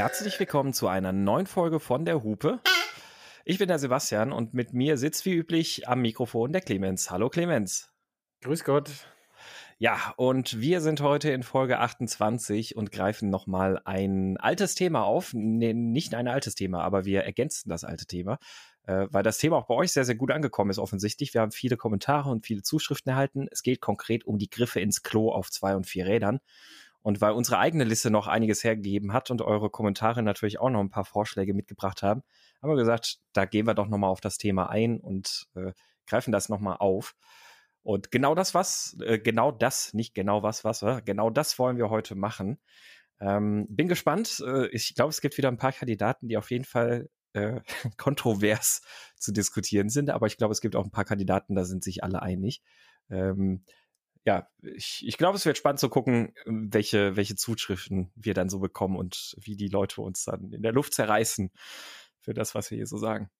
Herzlich willkommen zu einer neuen Folge von der Hupe. Ich bin der Sebastian und mit mir sitzt wie üblich am Mikrofon der Clemens. Hallo Clemens. Grüß Gott. Ja, und wir sind heute in Folge 28 und greifen nochmal ein altes Thema auf. Nee, nicht ein altes Thema, aber wir ergänzen das alte Thema, äh, weil das Thema auch bei euch sehr, sehr gut angekommen ist offensichtlich. Wir haben viele Kommentare und viele Zuschriften erhalten. Es geht konkret um die Griffe ins Klo auf zwei und vier Rädern. Und weil unsere eigene Liste noch einiges hergegeben hat und eure Kommentare natürlich auch noch ein paar Vorschläge mitgebracht haben, haben wir gesagt, da gehen wir doch nochmal auf das Thema ein und äh, greifen das nochmal auf. Und genau das was, äh, genau das, nicht genau was, was, äh, genau das wollen wir heute machen. Ähm, bin gespannt. Äh, ich glaube, es gibt wieder ein paar Kandidaten, die auf jeden Fall äh, kontrovers zu diskutieren sind, aber ich glaube, es gibt auch ein paar Kandidaten, da sind sich alle einig. Ähm, ja, ich, ich glaube, es wird spannend zu gucken, welche, welche Zuschriften wir dann so bekommen und wie die Leute uns dann in der Luft zerreißen für das, was wir hier so sagen.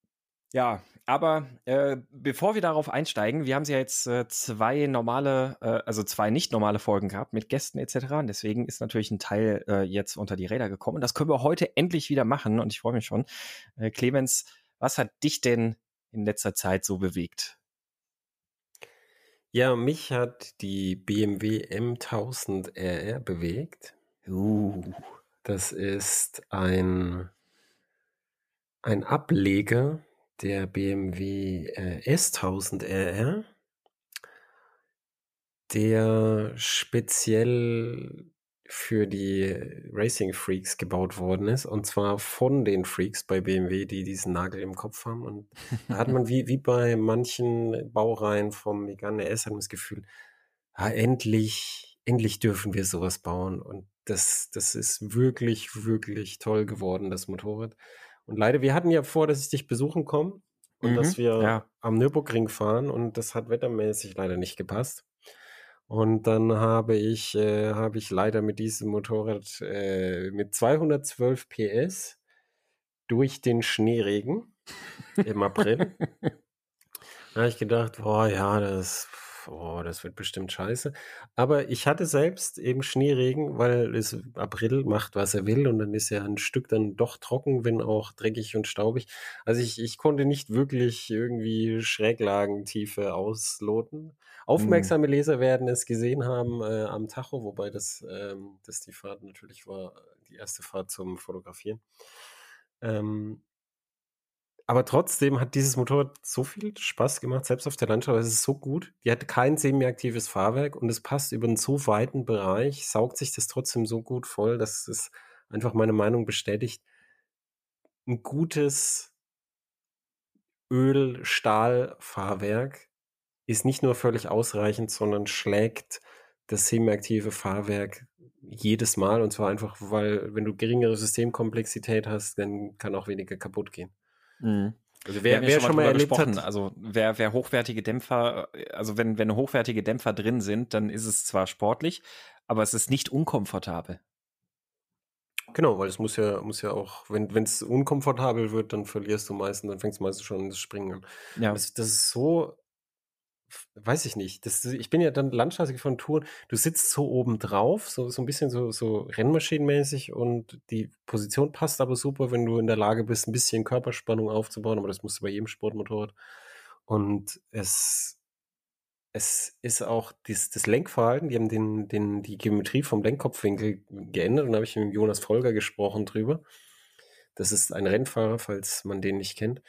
Ja, aber äh, bevor wir darauf einsteigen, wir haben ja jetzt äh, zwei normale, äh, also zwei nicht normale Folgen gehabt mit Gästen etc. Und deswegen ist natürlich ein Teil äh, jetzt unter die Räder gekommen. Das können wir heute endlich wieder machen und ich freue mich schon. Äh, Clemens, was hat dich denn in letzter Zeit so bewegt? Ja, mich hat die BMW M1000 RR bewegt. Uh. Das ist ein, ein Ableger der BMW äh, S1000 RR, der speziell für die Racing Freaks gebaut worden ist. Und zwar von den Freaks bei BMW, die diesen Nagel im Kopf haben. Und da hat man wie, wie bei manchen Baureihen vom Megane S hat man das Gefühl, ah, endlich, endlich dürfen wir sowas bauen. Und das, das ist wirklich, wirklich toll geworden, das Motorrad. Und leider, wir hatten ja vor, dass ich dich besuchen komme und mhm, dass wir ja. am Nürburgring fahren und das hat wettermäßig leider nicht gepasst. Und dann habe ich, äh, habe ich leider mit diesem Motorrad äh, mit 212 PS durch den Schneeregen im April. da habe ich gedacht, boah, ja, das oh, das wird bestimmt scheiße. Aber ich hatte selbst eben Schneeregen, weil es April macht, was er will und dann ist ja ein Stück dann doch trocken, wenn auch dreckig und staubig. Also ich, ich konnte nicht wirklich irgendwie Schräglagentiefe ausloten. Aufmerksame hm. Leser werden es gesehen haben äh, am Tacho, wobei das, ähm, das die Fahrt natürlich war, die erste Fahrt zum Fotografieren. Ähm, aber trotzdem hat dieses Motorrad so viel Spaß gemacht, selbst auf der Landschaft. Es ist so gut. Die hat kein semi-aktives Fahrwerk und es passt über einen so weiten Bereich, saugt sich das trotzdem so gut voll, dass es einfach meine Meinung bestätigt. Ein gutes Öl-Stahl-Fahrwerk ist nicht nur völlig ausreichend, sondern schlägt das semi-aktive Fahrwerk jedes Mal und zwar einfach, weil wenn du geringere Systemkomplexität hast, dann kann auch weniger kaputt gehen. Mhm. Also wer, wer schon mal erlebt hat, also wer, wer hochwertige Dämpfer, also wenn, wenn hochwertige Dämpfer drin sind, dann ist es zwar sportlich, aber es ist nicht unkomfortabel. Genau, weil es muss ja, muss ja auch, wenn es unkomfortabel wird, dann verlierst du meistens, dann fängst du meistens schon das Springen an. Ja. Das, das ist so weiß ich nicht. Das, ich bin ja dann Landstraße von Touren. Du sitzt so oben drauf, so, so ein bisschen so, so Rennmaschinenmäßig und die Position passt aber super, wenn du in der Lage bist, ein bisschen Körperspannung aufzubauen, aber das musst du bei jedem Sportmotorrad. Und es, es ist auch das, das Lenkverhalten, die haben den, den, die Geometrie vom Lenkkopfwinkel geändert und da habe ich mit Jonas Folger gesprochen drüber. Das ist ein Rennfahrer, falls man den nicht kennt.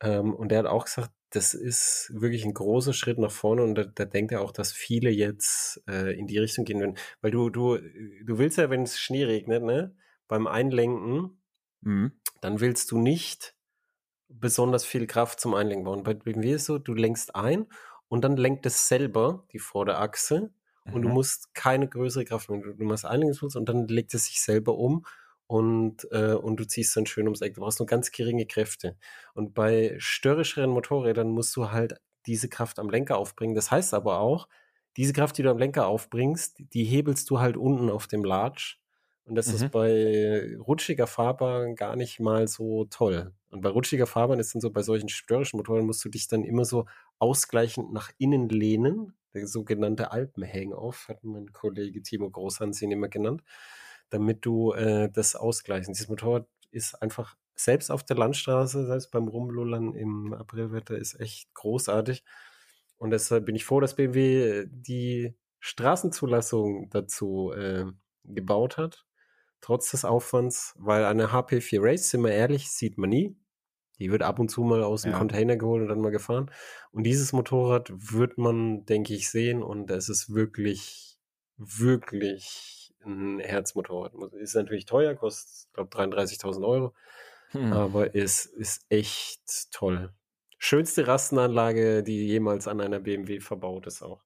Ähm, und der hat auch gesagt, das ist wirklich ein großer Schritt nach vorne und da, da denkt er auch, dass viele jetzt äh, in die Richtung gehen werden. Weil du, du, du willst ja, wenn es Schnee regnet, ne, beim Einlenken, mhm. dann willst du nicht besonders viel Kraft zum Einlenken bauen. Bei BMW ist so, du lenkst ein und dann lenkt es selber die Vorderachse mhm. und du mhm. musst keine größere Kraft mehr. Du, du machst Einlenkungsfuß und dann legt es sich selber um und, äh, und du ziehst dann schön ums Eck. Du brauchst nur ganz geringe Kräfte. Und bei störrischeren Motorrädern musst du halt diese Kraft am Lenker aufbringen. Das heißt aber auch, diese Kraft, die du am Lenker aufbringst, die hebelst du halt unten auf dem Latsch. Und das mhm. ist bei rutschiger Fahrbahn gar nicht mal so toll. Und bei rutschiger Fahrbahn ist dann so, bei solchen störrischen Motoren musst du dich dann immer so ausgleichend nach innen lehnen. Der sogenannte Alpenhang-Off, hat mein Kollege Timo Großhansinn immer genannt. Damit du äh, das ausgleichst. Dieses Motorrad ist einfach selbst auf der Landstraße, selbst beim Rumlullern im Aprilwetter, ist echt großartig. Und deshalb bin ich froh, dass BMW die Straßenzulassung dazu äh, gebaut hat, trotz des Aufwands, weil eine HP4 Race, sind wir ehrlich, sieht man nie. Die wird ab und zu mal aus dem ja. Container geholt und dann mal gefahren. Und dieses Motorrad wird man, denke ich, sehen und es ist wirklich, wirklich ein Herzmotorrad. Ist natürlich teuer, kostet, glaube 33.000 Euro, hm. aber es ist echt toll. Schönste Rastenanlage, die jemals an einer BMW verbaut ist auch.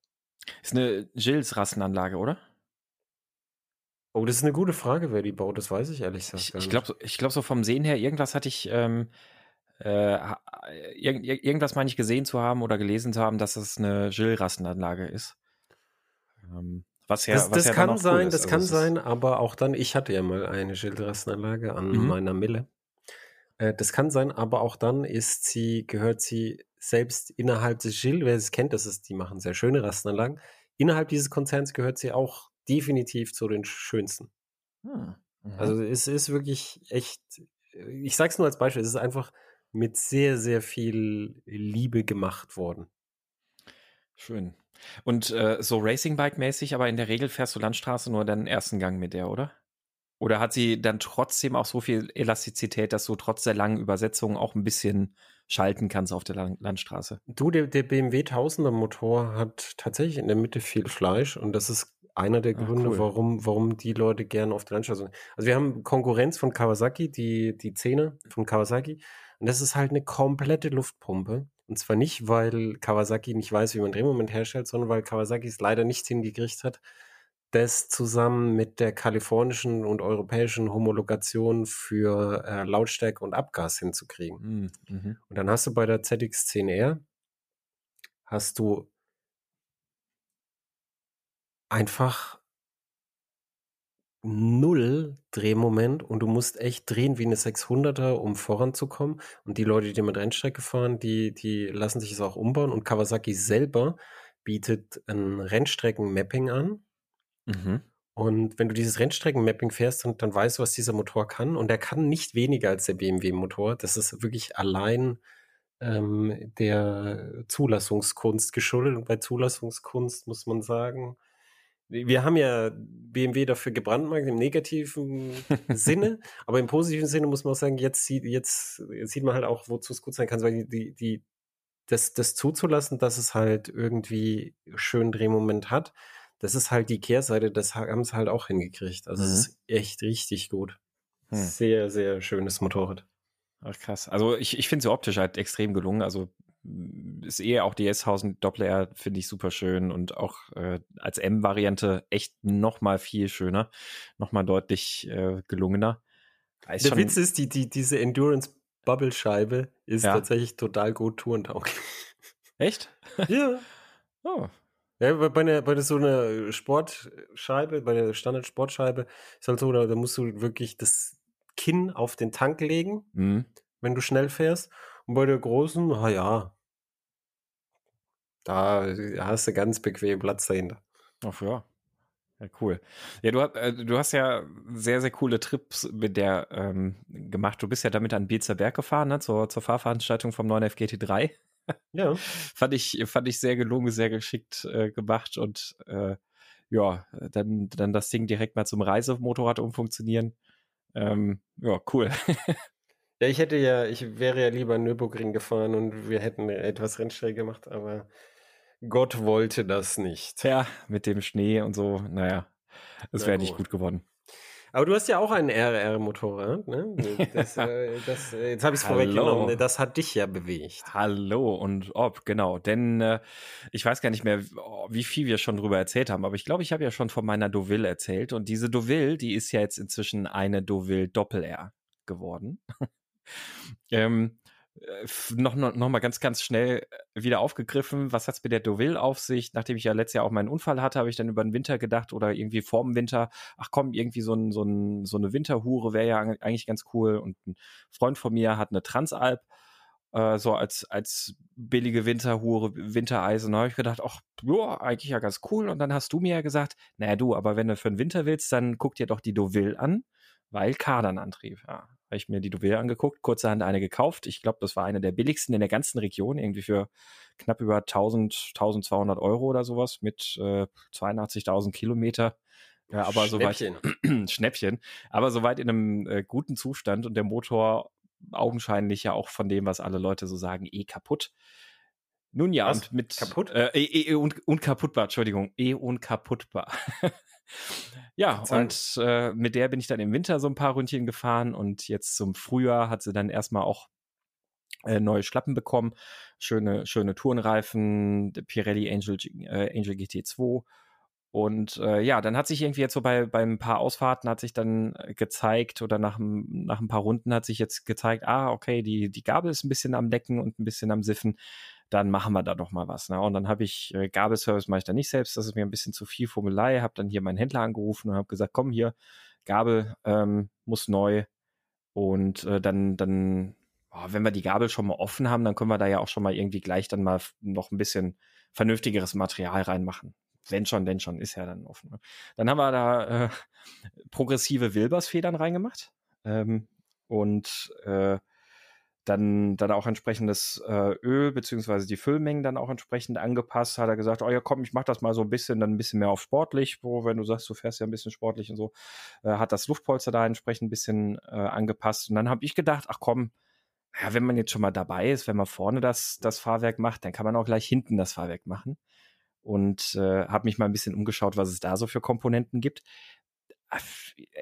Ist eine Gilles Rastenanlage, oder? Oh, das ist eine gute Frage, wer die baut, das weiß ich ehrlich gesagt. Ich, ich glaube, ich glaub, so vom Sehen her, irgendwas hatte ich, ähm, äh, irg irgendwas meine ich gesehen zu haben oder gelesen zu haben, dass es eine Gill-Rastenanlage ist. Ähm, was ja, das, was das ja kann sein, cool das also kann sein, aber auch dann, ich hatte ja mal eine Gill-Rastenanlage an mhm. meiner Mille. Äh, das kann sein, aber auch dann ist sie, gehört sie selbst innerhalb des Gill, wer es kennt, das ist, die machen sehr schöne Rastenanlagen. Innerhalb dieses Konzerns gehört sie auch definitiv zu den schönsten. Hm. Also es ist wirklich echt, ich sag's nur als Beispiel, es ist einfach mit sehr, sehr viel Liebe gemacht worden. Schön. Und äh, so Racing-Bike-mäßig, aber in der Regel fährst du Landstraße nur den ersten Gang mit der, oder? Oder hat sie dann trotzdem auch so viel Elastizität, dass du trotz der langen Übersetzung auch ein bisschen schalten kannst auf der Landstraße? Du, der, der BMW 1000er Motor hat tatsächlich in der Mitte viel Fleisch und das ist einer der Gründe, cool. warum, warum die Leute gerne auf der Landstraße sind. Also wir haben Konkurrenz von Kawasaki, die, die Zähne von Kawasaki. Und das ist halt eine komplette Luftpumpe. Und zwar nicht, weil Kawasaki nicht weiß, wie man Drehmoment herstellt, sondern weil Kawasaki es leider nicht hingekriegt hat, das zusammen mit der kalifornischen und europäischen Homologation für äh, Lautstärke und Abgas hinzukriegen. Hm, mhm. Und dann hast du bei der ZX10R hast du einfach null Drehmoment und du musst echt drehen wie eine 600er, um voranzukommen. Und die Leute, die mit Rennstrecke fahren, die, die lassen sich es auch umbauen. Und Kawasaki selber bietet ein Rennstrecken-Mapping an. Mhm. Und wenn du dieses Rennstrecken-Mapping fährst, dann, dann weißt du, was dieser Motor kann. Und er kann nicht weniger als der BMW-Motor. Das ist wirklich allein ähm, der Zulassungskunst geschuldet. Und bei Zulassungskunst muss man sagen, wir haben ja BMW dafür gebrandmarkt im negativen Sinne, aber im positiven Sinne muss man auch sagen, jetzt sieht, jetzt, jetzt sieht man halt auch, wozu es gut sein kann, weil die, die, das, das zuzulassen, dass es halt irgendwie schön Drehmoment hat, das ist halt die Kehrseite, das haben sie halt auch hingekriegt. Also es mhm. ist echt richtig gut. Hm. Sehr, sehr schönes Motorrad. Ach, krass. Also ich, ich finde sie optisch halt extrem gelungen. Also ist eher auch die S1000 Doppler, finde ich super schön und auch äh, als M-Variante echt noch mal viel schöner, noch mal deutlich äh, gelungener. Ist Der Witz ist, die, die, diese Endurance-Bubble-Scheibe ist ja. tatsächlich total gut tourentauglich. Echt? Ja. oh. Ja, bei, einer, bei so einer Sportscheibe, bei der Standard-Sportscheibe ist halt so, da, da, musst du wirklich das Kinn auf den Tank legen, mhm. wenn du schnell fährst. Und bei der großen, na ja, da hast du ganz bequem Platz dahinter. Ach ja. Ja, cool. Ja, du, äh, du hast ja sehr, sehr coole Trips mit der ähm, gemacht. Du bist ja damit an Bielzer Berg gefahren, ne, zur, zur Fahrveranstaltung vom neuen FGT3. Ja. fand, ich, fand ich sehr gelungen, sehr geschickt äh, gemacht und äh, ja, dann, dann das Ding direkt mal zum Reisemotorrad umfunktionieren. Ähm, ja, cool. ja, ich hätte ja, ich wäre ja lieber Nürburgring gefahren und wir hätten etwas Rennstrecke gemacht, aber Gott wollte das nicht. Ja, mit dem Schnee und so, naja, es wäre nicht gut geworden. Aber du hast ja auch ein RR-Motorrad, ne? Das, äh, das, äh, jetzt habe ich es vorweggenommen. Das hat dich ja bewegt. Hallo und ob, genau. Denn äh, ich weiß gar nicht mehr, wie viel wir schon drüber erzählt haben, aber ich glaube, ich habe ja schon von meiner Deauville erzählt. Und diese Deauville, die ist ja jetzt inzwischen eine Deauville Doppel-R geworden. ähm, äh, noch, noch, noch mal ganz, ganz schnell äh, wieder aufgegriffen. Was hat es mit der Deauville auf sich? Nachdem ich ja letztes Jahr auch meinen Unfall hatte, habe ich dann über den Winter gedacht oder irgendwie vorm Winter, ach komm, irgendwie so, ein, so, ein, so eine Winterhure wäre ja eigentlich ganz cool. Und ein Freund von mir hat eine Transalp äh, so als, als billige Winterhure, Wintereisen. Da habe ich gedacht, ach, ja, eigentlich ja ganz cool. Und dann hast du mir ja gesagt, naja, du, aber wenn du für den Winter willst, dann guck dir doch die Deauville an, weil Kardanantrieb. Ja, habe ich mir die Deauville angeguckt, kurzerhand eine gekauft. Ich glaube, das war eine der billigsten in der ganzen Region, irgendwie für knapp über 1000, 1200 Euro oder sowas mit äh, 82.000 Kilometer. Ja, aber Schnäppchen. soweit Schnäppchen, aber soweit in einem äh, guten Zustand und der Motor augenscheinlich ja auch von dem, was alle Leute so sagen, eh kaputt. Nun ja, was? und mit kaputt äh, eh, eh, und, und kaputtbar, Entschuldigung, eh unkaputtbar. ja, und äh, mit der bin ich dann im Winter so ein paar Ründchen gefahren und jetzt zum Frühjahr hat sie dann erstmal auch äh, neue Schlappen bekommen, schöne schöne Tourenreifen, Pirelli Angel äh, Angel GT2 und äh, ja, dann hat sich irgendwie jetzt so bei, bei ein paar Ausfahrten hat sich dann äh, gezeigt oder nach, nach ein paar Runden hat sich jetzt gezeigt, ah, okay, die, die Gabel ist ein bisschen am Lecken und ein bisschen am Siffen, dann machen wir da doch mal was. Ne? Und dann habe ich, äh, Gabelservice mache ich da nicht selbst, das ist mir ein bisschen zu viel Formelei, habe dann hier meinen Händler angerufen und habe gesagt, komm hier, Gabel ähm, muss neu und äh, dann, dann oh, wenn wir die Gabel schon mal offen haben, dann können wir da ja auch schon mal irgendwie gleich dann mal noch ein bisschen vernünftigeres Material reinmachen wenn schon, denn schon, ist ja dann offen. Ne? Dann haben wir da äh, progressive Wilbersfedern reingemacht ähm, und äh, dann, dann auch entsprechendes äh, Öl beziehungsweise die Füllmengen dann auch entsprechend angepasst. Hat er gesagt, oh ja, komm, ich mach das mal so ein bisschen, dann ein bisschen mehr auf sportlich, wo, wenn du sagst, du fährst ja ein bisschen sportlich und so, äh, hat das Luftpolster da entsprechend ein bisschen äh, angepasst. Und dann habe ich gedacht, ach komm, ja, wenn man jetzt schon mal dabei ist, wenn man vorne das, das Fahrwerk macht, dann kann man auch gleich hinten das Fahrwerk machen und äh, habe mich mal ein bisschen umgeschaut, was es da so für Komponenten gibt.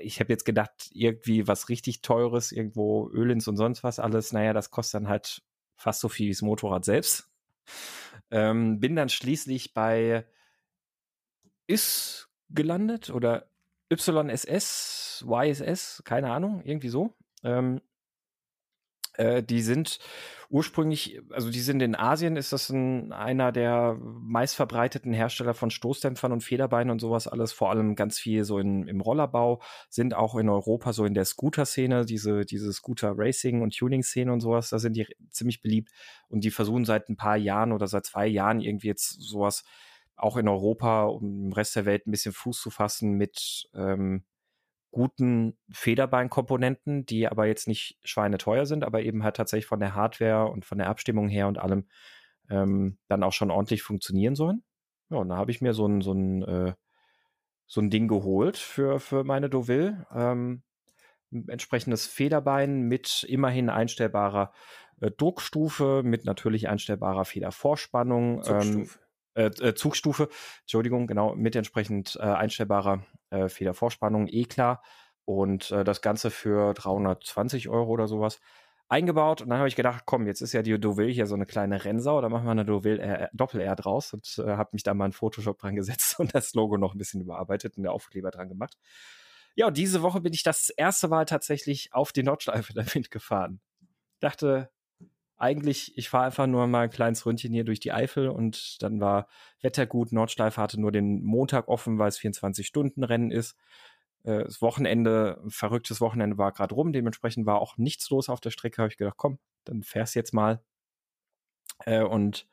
Ich habe jetzt gedacht, irgendwie was richtig teures, irgendwo Ölins und sonst was alles, naja, das kostet dann halt fast so viel wie das Motorrad selbst. Ähm, bin dann schließlich bei IS gelandet oder YSS, YSS, keine Ahnung, irgendwie so. Ähm, äh, die sind ursprünglich, also die sind in Asien, ist das ein, einer der meistverbreiteten Hersteller von Stoßdämpfern und Federbeinen und sowas alles, vor allem ganz viel so in, im Rollerbau, sind auch in Europa so in der Scooter-Szene, diese, diese Scooter-Racing- und Tuning-Szene und sowas, da sind die ziemlich beliebt und die versuchen seit ein paar Jahren oder seit zwei Jahren irgendwie jetzt sowas auch in Europa und im Rest der Welt ein bisschen Fuß zu fassen mit ähm, guten Federbeinkomponenten, die aber jetzt nicht schweineteuer sind, aber eben halt tatsächlich von der Hardware und von der Abstimmung her und allem ähm, dann auch schon ordentlich funktionieren sollen. Ja, und da habe ich mir so ein, so ein, äh, so ein Ding geholt für, für meine Deauville. Ähm, entsprechendes Federbein mit immerhin einstellbarer äh, Druckstufe, mit natürlich einstellbarer Federvorspannung. Zugstufe. Ähm, äh, Zugstufe, Entschuldigung, genau, mit entsprechend äh, einstellbarer äh, Federvorspannung, eh klar. Und äh, das Ganze für 320 Euro oder sowas eingebaut. Und dann habe ich gedacht, komm, jetzt ist ja die Deauville hier so eine kleine Rennsau, da machen wir eine Deauville Doppel-R draus und äh, habe mich da mal in Photoshop dran gesetzt und das Logo noch ein bisschen überarbeitet und der Aufkleber dran gemacht. Ja, und diese Woche bin ich das erste Mal tatsächlich auf die Nordschleife damit gefahren. Dachte, eigentlich, ich fahre einfach nur mal ein kleines Ründchen hier durch die Eifel und dann war Wetter gut. Nordschleife hatte nur den Montag offen, weil es 24-Stunden-Rennen ist. Äh, das Wochenende, verrücktes Wochenende war gerade rum, dementsprechend war auch nichts los auf der Strecke. Habe ich gedacht, komm, dann fährst jetzt mal. Äh, und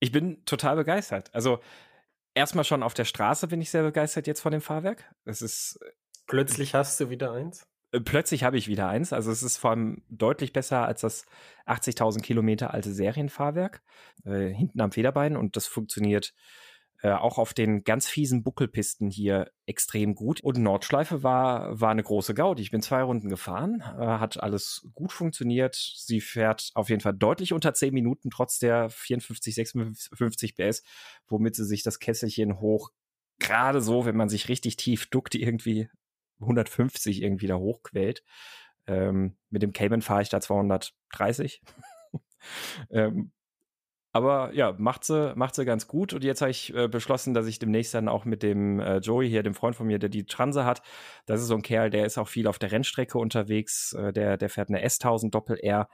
ich bin total begeistert. Also erstmal schon auf der Straße bin ich sehr begeistert jetzt von dem Fahrwerk. Es ist äh, Plötzlich hast du wieder eins? Plötzlich habe ich wieder eins. Also es ist vor allem deutlich besser als das 80.000 Kilometer alte Serienfahrwerk äh, hinten am Federbein und das funktioniert äh, auch auf den ganz fiesen Buckelpisten hier extrem gut. Und Nordschleife war, war eine große Gaudi. Ich bin zwei Runden gefahren, äh, hat alles gut funktioniert. Sie fährt auf jeden Fall deutlich unter 10 Minuten, trotz der 54, 56 PS, womit sie sich das Kesselchen hoch gerade so, wenn man sich richtig tief duckt, irgendwie 150 irgendwie da hochquält. Ähm, mit dem Cayman fahre ich da 230. ähm, aber ja, macht sie, macht sie ganz gut. Und jetzt habe ich äh, beschlossen, dass ich demnächst dann auch mit dem äh, Joey hier, dem Freund von mir, der die Transe hat, das ist so ein Kerl, der ist auch viel auf der Rennstrecke unterwegs. Äh, der, der fährt eine S1000 Doppel R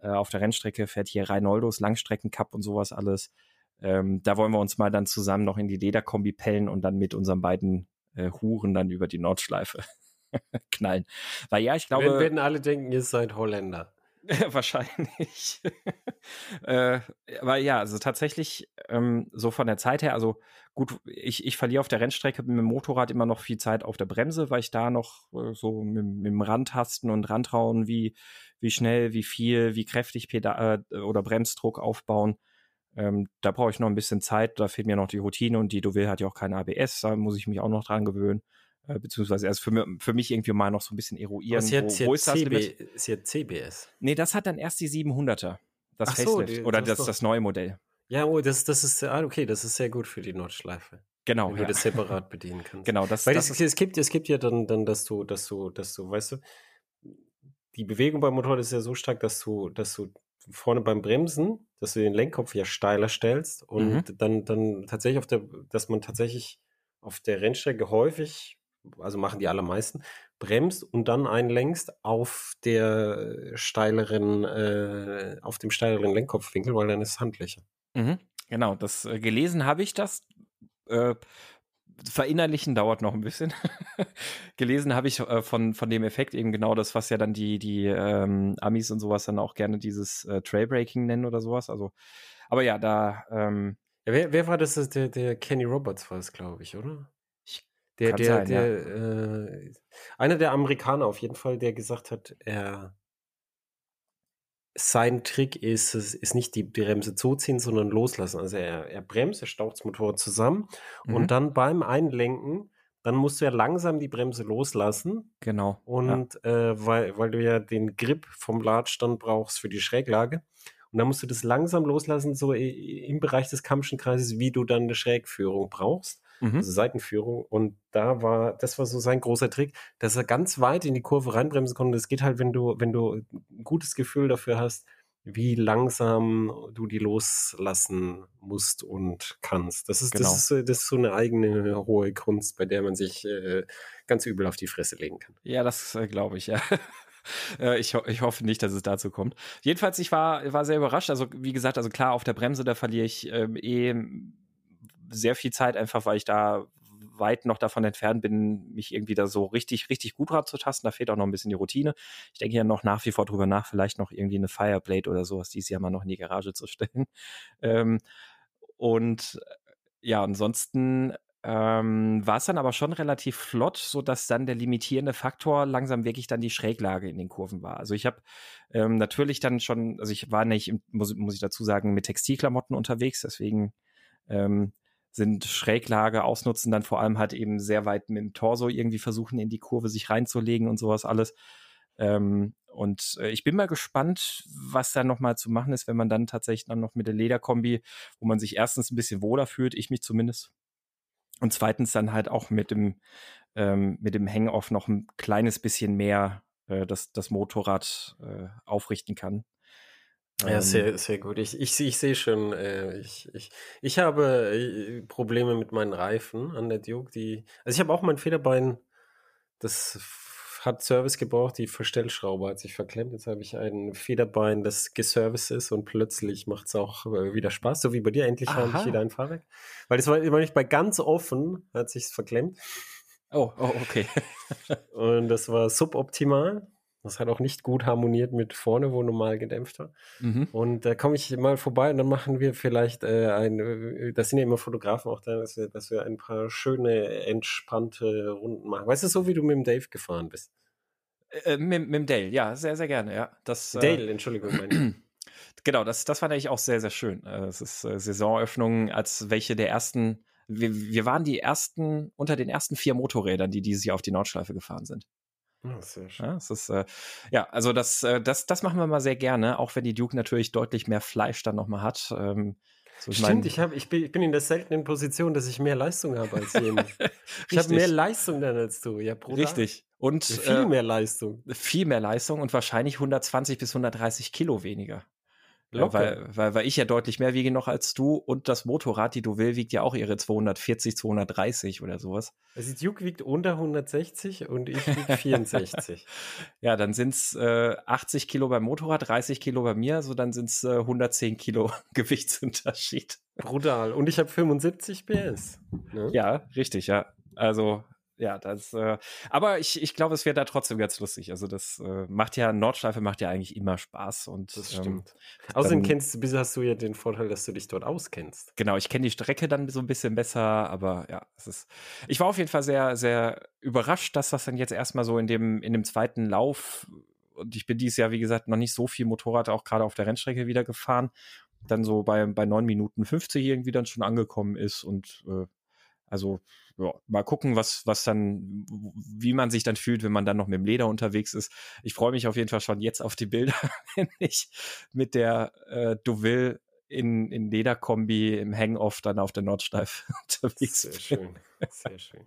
äh, auf der Rennstrecke, fährt hier Reinoldos Langstreckencup und sowas alles. Ähm, da wollen wir uns mal dann zusammen noch in die Lederkombi pellen und dann mit unseren beiden äh, Huren dann über die Nordschleife knallen. Weil ja, ich glaube. Wir werden alle denken, ihr seid Holländer. Wahrscheinlich. äh, aber ja, also tatsächlich ähm, so von der Zeit her, also gut, ich, ich verliere auf der Rennstrecke mit dem Motorrad immer noch viel Zeit auf der Bremse, weil ich da noch äh, so mit, mit dem Randtasten und Randrauen, wie, wie schnell, wie viel, wie kräftig Pedal äh, oder Bremsdruck aufbauen. Ähm, da brauche ich noch ein bisschen Zeit, da fehlt mir noch die Routine und die Deauville hat ja auch kein ABS, da muss ich mich auch noch dran gewöhnen. Äh, beziehungsweise erst für, für mich irgendwie mal noch so ein bisschen eruieren, sie hat, wo, wo ist das Limit? Sie hat CBS. Nee, das hat dann erst die 700er, das Ach Facelift so, oder das, das, das neue Modell. Ja, oh, das, das ist, ah, okay, das ist sehr gut für die Nordschleife. Genau. Wenn ja. du das separat bedienen kannst. Genau, das, Weil das, es, es, gibt, es gibt ja dann, dann, dass du, dass du, dass du, weißt du, die Bewegung beim Motorrad ist ja so stark, dass du, dass du vorne beim Bremsen, dass du den Lenkkopf ja steiler stellst und mhm. dann, dann tatsächlich auf der, dass man tatsächlich auf der Rennstrecke häufig also machen die allermeisten, bremst und dann einlenkst auf der steileren, äh, auf dem steileren Lenkkopfwinkel, weil dann ist es handlicher. Mhm, genau, das äh, gelesen habe ich das. Äh, verinnerlichen dauert noch ein bisschen. gelesen habe ich äh, von, von dem Effekt eben genau das, was ja dann die, die ähm, Amis und sowas dann auch gerne dieses äh, Trailbreaking nennen oder sowas. Also, aber ja, da. Ähm, ja, wer, wer war das? Der, der Kenny Roberts war es, glaube ich, oder? Der, der, sein, der, ja. äh, einer der Amerikaner auf jeden Fall, der gesagt hat, er sein Trick ist, es ist nicht die Bremse zuziehen, sondern loslassen. Also er, er bremst, er staucht das Motorrad zusammen mhm. und dann beim Einlenken, dann musst du ja langsam die Bremse loslassen. Genau. Und ja. äh, weil, weil du ja den Grip vom Ladstand brauchst für die Schräglage. Und dann musst du das langsam loslassen, so im Bereich des Kammschen Kreises, wie du dann eine Schrägführung brauchst mhm. also Seitenführung. Und da war, das war so sein großer Trick, dass er ganz weit in die Kurve reinbremsen konnte. Das geht halt, wenn du, wenn du ein gutes Gefühl dafür hast, wie langsam du die loslassen musst und kannst. Das ist, genau. das ist, das ist so eine eigene hohe Kunst, bei der man sich äh, ganz übel auf die Fresse legen kann. Ja, das äh, glaube ich, ja. Äh, ich, ich hoffe nicht, dass es dazu kommt. Jedenfalls, ich war, war sehr überrascht. Also, wie gesagt, also klar, auf der Bremse, da verliere ich ähm, eh sehr viel Zeit, einfach weil ich da weit noch davon entfernt bin, mich irgendwie da so richtig, richtig gut ranzutasten. Da fehlt auch noch ein bisschen die Routine. Ich denke ja noch nach wie vor drüber nach, vielleicht noch irgendwie eine Fireblade oder sowas dieses Jahr mal noch in die Garage zu stellen. Ähm, und ja, ansonsten ähm, war es dann aber schon relativ flott, so dass dann der limitierende Faktor langsam wirklich dann die Schräglage in den Kurven war. Also ich habe ähm, natürlich dann schon, also ich war nicht, muss, muss ich dazu sagen, mit Textilklamotten unterwegs, deswegen ähm, sind Schräglage ausnutzen, dann vor allem halt eben sehr weit mit dem Torso irgendwie versuchen, in die Kurve sich reinzulegen und sowas alles. Ähm, und äh, ich bin mal gespannt, was da nochmal zu machen ist, wenn man dann tatsächlich dann noch mit der Lederkombi, wo man sich erstens ein bisschen wohler fühlt, ich mich zumindest, und zweitens dann halt auch mit dem, ähm, mit dem Hang-Off noch ein kleines bisschen mehr äh, das, das Motorrad äh, aufrichten kann. Ja, ähm, sehr, sehr gut. Ich, ich, ich sehe schon, äh, ich, ich, ich habe äh, Probleme mit meinen Reifen an der Duke. Die, also ich habe auch mein Federbein, das hat Service gebraucht, die Verstellschraube hat sich verklemmt. Jetzt habe ich ein Federbein, das geserviced ist und plötzlich macht es auch äh, wieder Spaß. So wie bei dir, endlich habe ich wieder ein Fahrwerk. Weil das war immer nicht bei ganz offen, hat sich verklemmt. Oh, oh, okay. und das war suboptimal. Das hat auch nicht gut harmoniert mit vorne, wo normal gedämpft war. Mhm. Und da komme ich mal vorbei und dann machen wir vielleicht äh, ein, äh, das sind ja immer Fotografen auch da, dass wir, dass wir ein paar schöne, entspannte Runden machen. Weißt du, so wie du mit dem Dave gefahren bist? Äh, mit, mit dem Dale, ja, sehr, sehr gerne, ja. Das, äh, Dale, äh, Entschuldigung. Meine genau, das, das fand ich auch sehr, sehr schön. Äh, es ist äh, Saisonöffnung als welche der ersten, wir, wir waren die ersten, unter den ersten vier Motorrädern, die dieses Jahr auf die Nordschleife gefahren sind. Ja, sehr schön. Ja, ist, äh, ja, also das, äh, das, das machen wir mal sehr gerne, auch wenn die Duke natürlich deutlich mehr Fleisch dann nochmal hat. Ähm, so, ich Stimmt, mein, ich, hab, ich, bin, ich bin in der seltenen Position, dass ich mehr Leistung habe als jemand. ich habe mehr Leistung dann als du, ja, brutal. Richtig. Und ja, viel äh, mehr Leistung. Viel mehr Leistung und wahrscheinlich 120 bis 130 Kilo weniger. Locker. Weil, weil, weil ich ja deutlich mehr wiege noch als du und das Motorrad, die du will, wiegt ja auch ihre 240, 230 oder sowas. Also Duke wiegt unter 160 und ich wiege 64. ja, dann sind's äh, 80 Kilo beim Motorrad, 30 Kilo bei mir, so dann sind's äh, 110 Kilo Gewichtsunterschied. Brutal. Und ich habe 75 PS. Ne? Ja, richtig, ja. Also ja, das, äh, aber ich, ich glaube, es wäre da trotzdem ganz lustig. Also das äh, macht ja, Nordschleife macht ja eigentlich immer Spaß und das ähm, stimmt. Ähm, Außerdem kennst du, hast du ja den Vorteil, dass du dich dort auskennst. Genau, ich kenne die Strecke dann so ein bisschen besser, aber ja, es ist. Ich war auf jeden Fall sehr, sehr überrascht, dass das dann jetzt erstmal so in dem, in dem zweiten Lauf und ich bin dieses Jahr, wie gesagt, noch nicht so viel Motorrad auch gerade auf der Rennstrecke wieder gefahren. Dann so bei, bei 9 Minuten 50 irgendwie dann schon angekommen ist und äh, also ja, mal gucken, was, was dann, wie man sich dann fühlt, wenn man dann noch mit dem Leder unterwegs ist. Ich freue mich auf jeden Fall schon jetzt auf die Bilder, wenn ich mit der äh, Deauville in, in Lederkombi im Hang-Off dann auf der Nordsteif unterwegs Sehr bin. schön, sehr schön.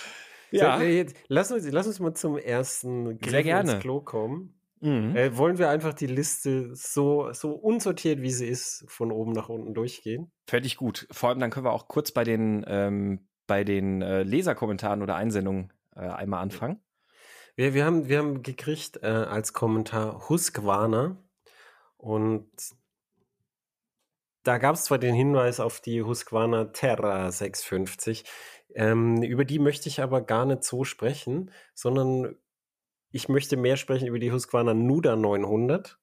ja. So, jetzt, lass, uns, lass uns mal zum ersten Griff Sehr ins Klo kommen. Mhm. Äh, wollen wir einfach die Liste so, so unsortiert, wie sie ist, von oben nach unten durchgehen? Fertig gut. Vor allem dann können wir auch kurz bei den, ähm, bei den äh, Leserkommentaren oder Einsendungen äh, einmal anfangen. Wir, wir, haben, wir haben gekriegt äh, als Kommentar Husqvarna und da gab es zwar den Hinweis auf die Husqvarna Terra 650, ähm, über die möchte ich aber gar nicht so sprechen, sondern ich möchte mehr sprechen über die Husqvarna Nuda 900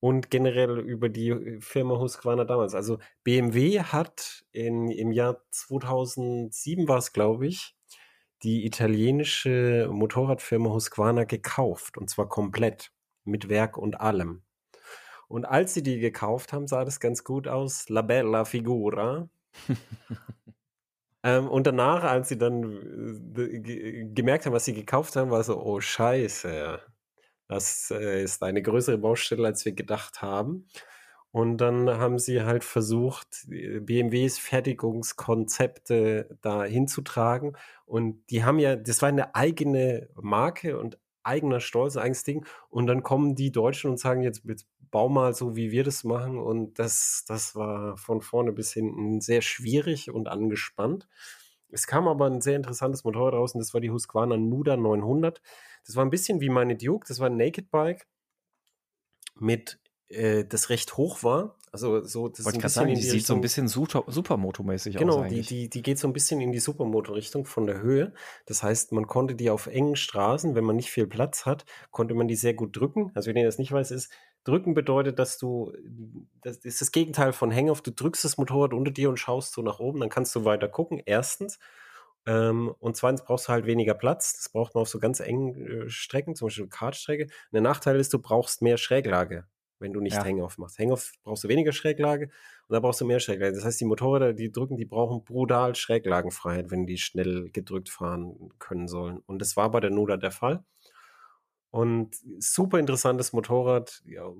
und generell über die äh, Firma Husqvarna damals. Also BMW hat in, im Jahr 2007 war es, glaube ich, die italienische Motorradfirma Husqvarna gekauft und zwar komplett mit Werk und allem. Und als sie die gekauft haben, sah das ganz gut aus. La bella figura. Ähm, und danach, als sie dann äh, gemerkt haben, was sie gekauft haben, war so, oh Scheiße, das äh, ist eine größere Baustelle, als wir gedacht haben. Und dann haben sie halt versucht, BMWs Fertigungskonzepte da hinzutragen. Und die haben ja, das war eine eigene Marke und eigener Stolz, eigenes Ding. Und dann kommen die Deutschen und sagen, jetzt, jetzt bau mal so, wie wir das machen. Und das, das war von vorne bis hinten sehr schwierig und angespannt. Es kam aber ein sehr interessantes Motorrad raus und das war die Husqvarna Nuda 900. Das war ein bisschen wie meine Duke, das war ein Naked Bike mit, äh, das recht hoch war. Also so, das Wollte ist ein bisschen sagen, die, die sieht so ein bisschen super, Supermoto-mäßig genau, aus. Genau, die, die, die geht so ein bisschen in die Supermoto-Richtung von der Höhe. Das heißt, man konnte die auf engen Straßen, wenn man nicht viel Platz hat, konnte man die sehr gut drücken. Also wenn ihr das nicht weiß, ist, drücken bedeutet, dass du, das ist das Gegenteil von Hang-Off. Du drückst das Motorrad unter dir und schaust so nach oben, dann kannst du weiter gucken. Erstens. Ähm, und zweitens brauchst du halt weniger Platz. Das braucht man auf so ganz engen äh, Strecken, zum Beispiel Kartstrecke. Der Nachteil ist, du brauchst mehr Schräglage wenn du nicht ja. Hang-Off machst. Hang-Off brauchst du weniger Schräglage und da brauchst du mehr Schräglage. Das heißt, die Motorräder, die drücken, die brauchen brutal Schräglagenfreiheit, wenn die schnell gedrückt fahren können sollen. Und das war bei der Nuda der Fall. Und super interessantes Motorrad, ja,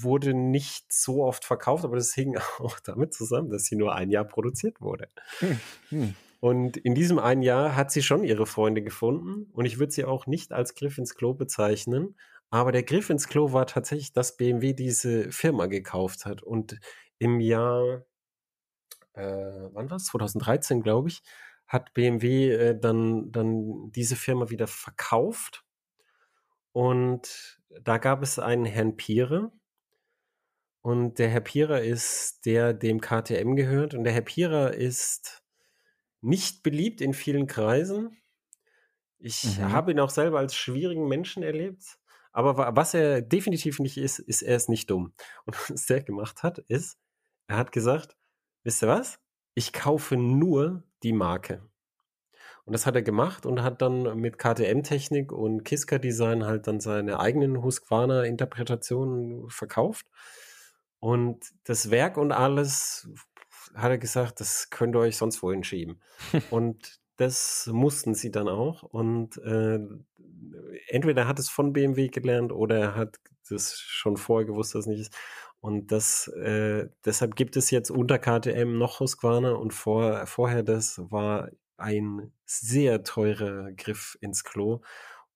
wurde nicht so oft verkauft, aber das hing auch damit zusammen, dass sie nur ein Jahr produziert wurde. Hm. Hm. Und in diesem einen Jahr hat sie schon ihre Freunde gefunden und ich würde sie auch nicht als Griff ins Klo bezeichnen, aber der Griff ins Klo war tatsächlich, dass BMW diese Firma gekauft hat. Und im Jahr, äh, wann war es? 2013, glaube ich, hat BMW äh, dann, dann diese Firma wieder verkauft. Und da gab es einen Herrn Piere. Und der Herr Pierer ist der, dem KTM gehört. Und der Herr Pierer ist nicht beliebt in vielen Kreisen. Ich mhm. habe ihn auch selber als schwierigen Menschen erlebt. Aber was er definitiv nicht ist, ist, er ist nicht dumm. Und was er gemacht hat, ist, er hat gesagt, wisst ihr was? Ich kaufe nur die Marke. Und das hat er gemacht und hat dann mit KTM-Technik und Kiska-Design halt dann seine eigenen Husqvarna-Interpretationen verkauft. Und das Werk und alles, hat er gesagt, das könnt ihr euch sonst wohin schieben. und das mussten sie dann auch. Und äh, entweder hat es von BMW gelernt oder er hat das schon vorher gewusst, dass es nicht ist. Und das, äh, deshalb gibt es jetzt unter KTM noch Husqvarna und vor, vorher das war ein sehr teurer Griff ins Klo.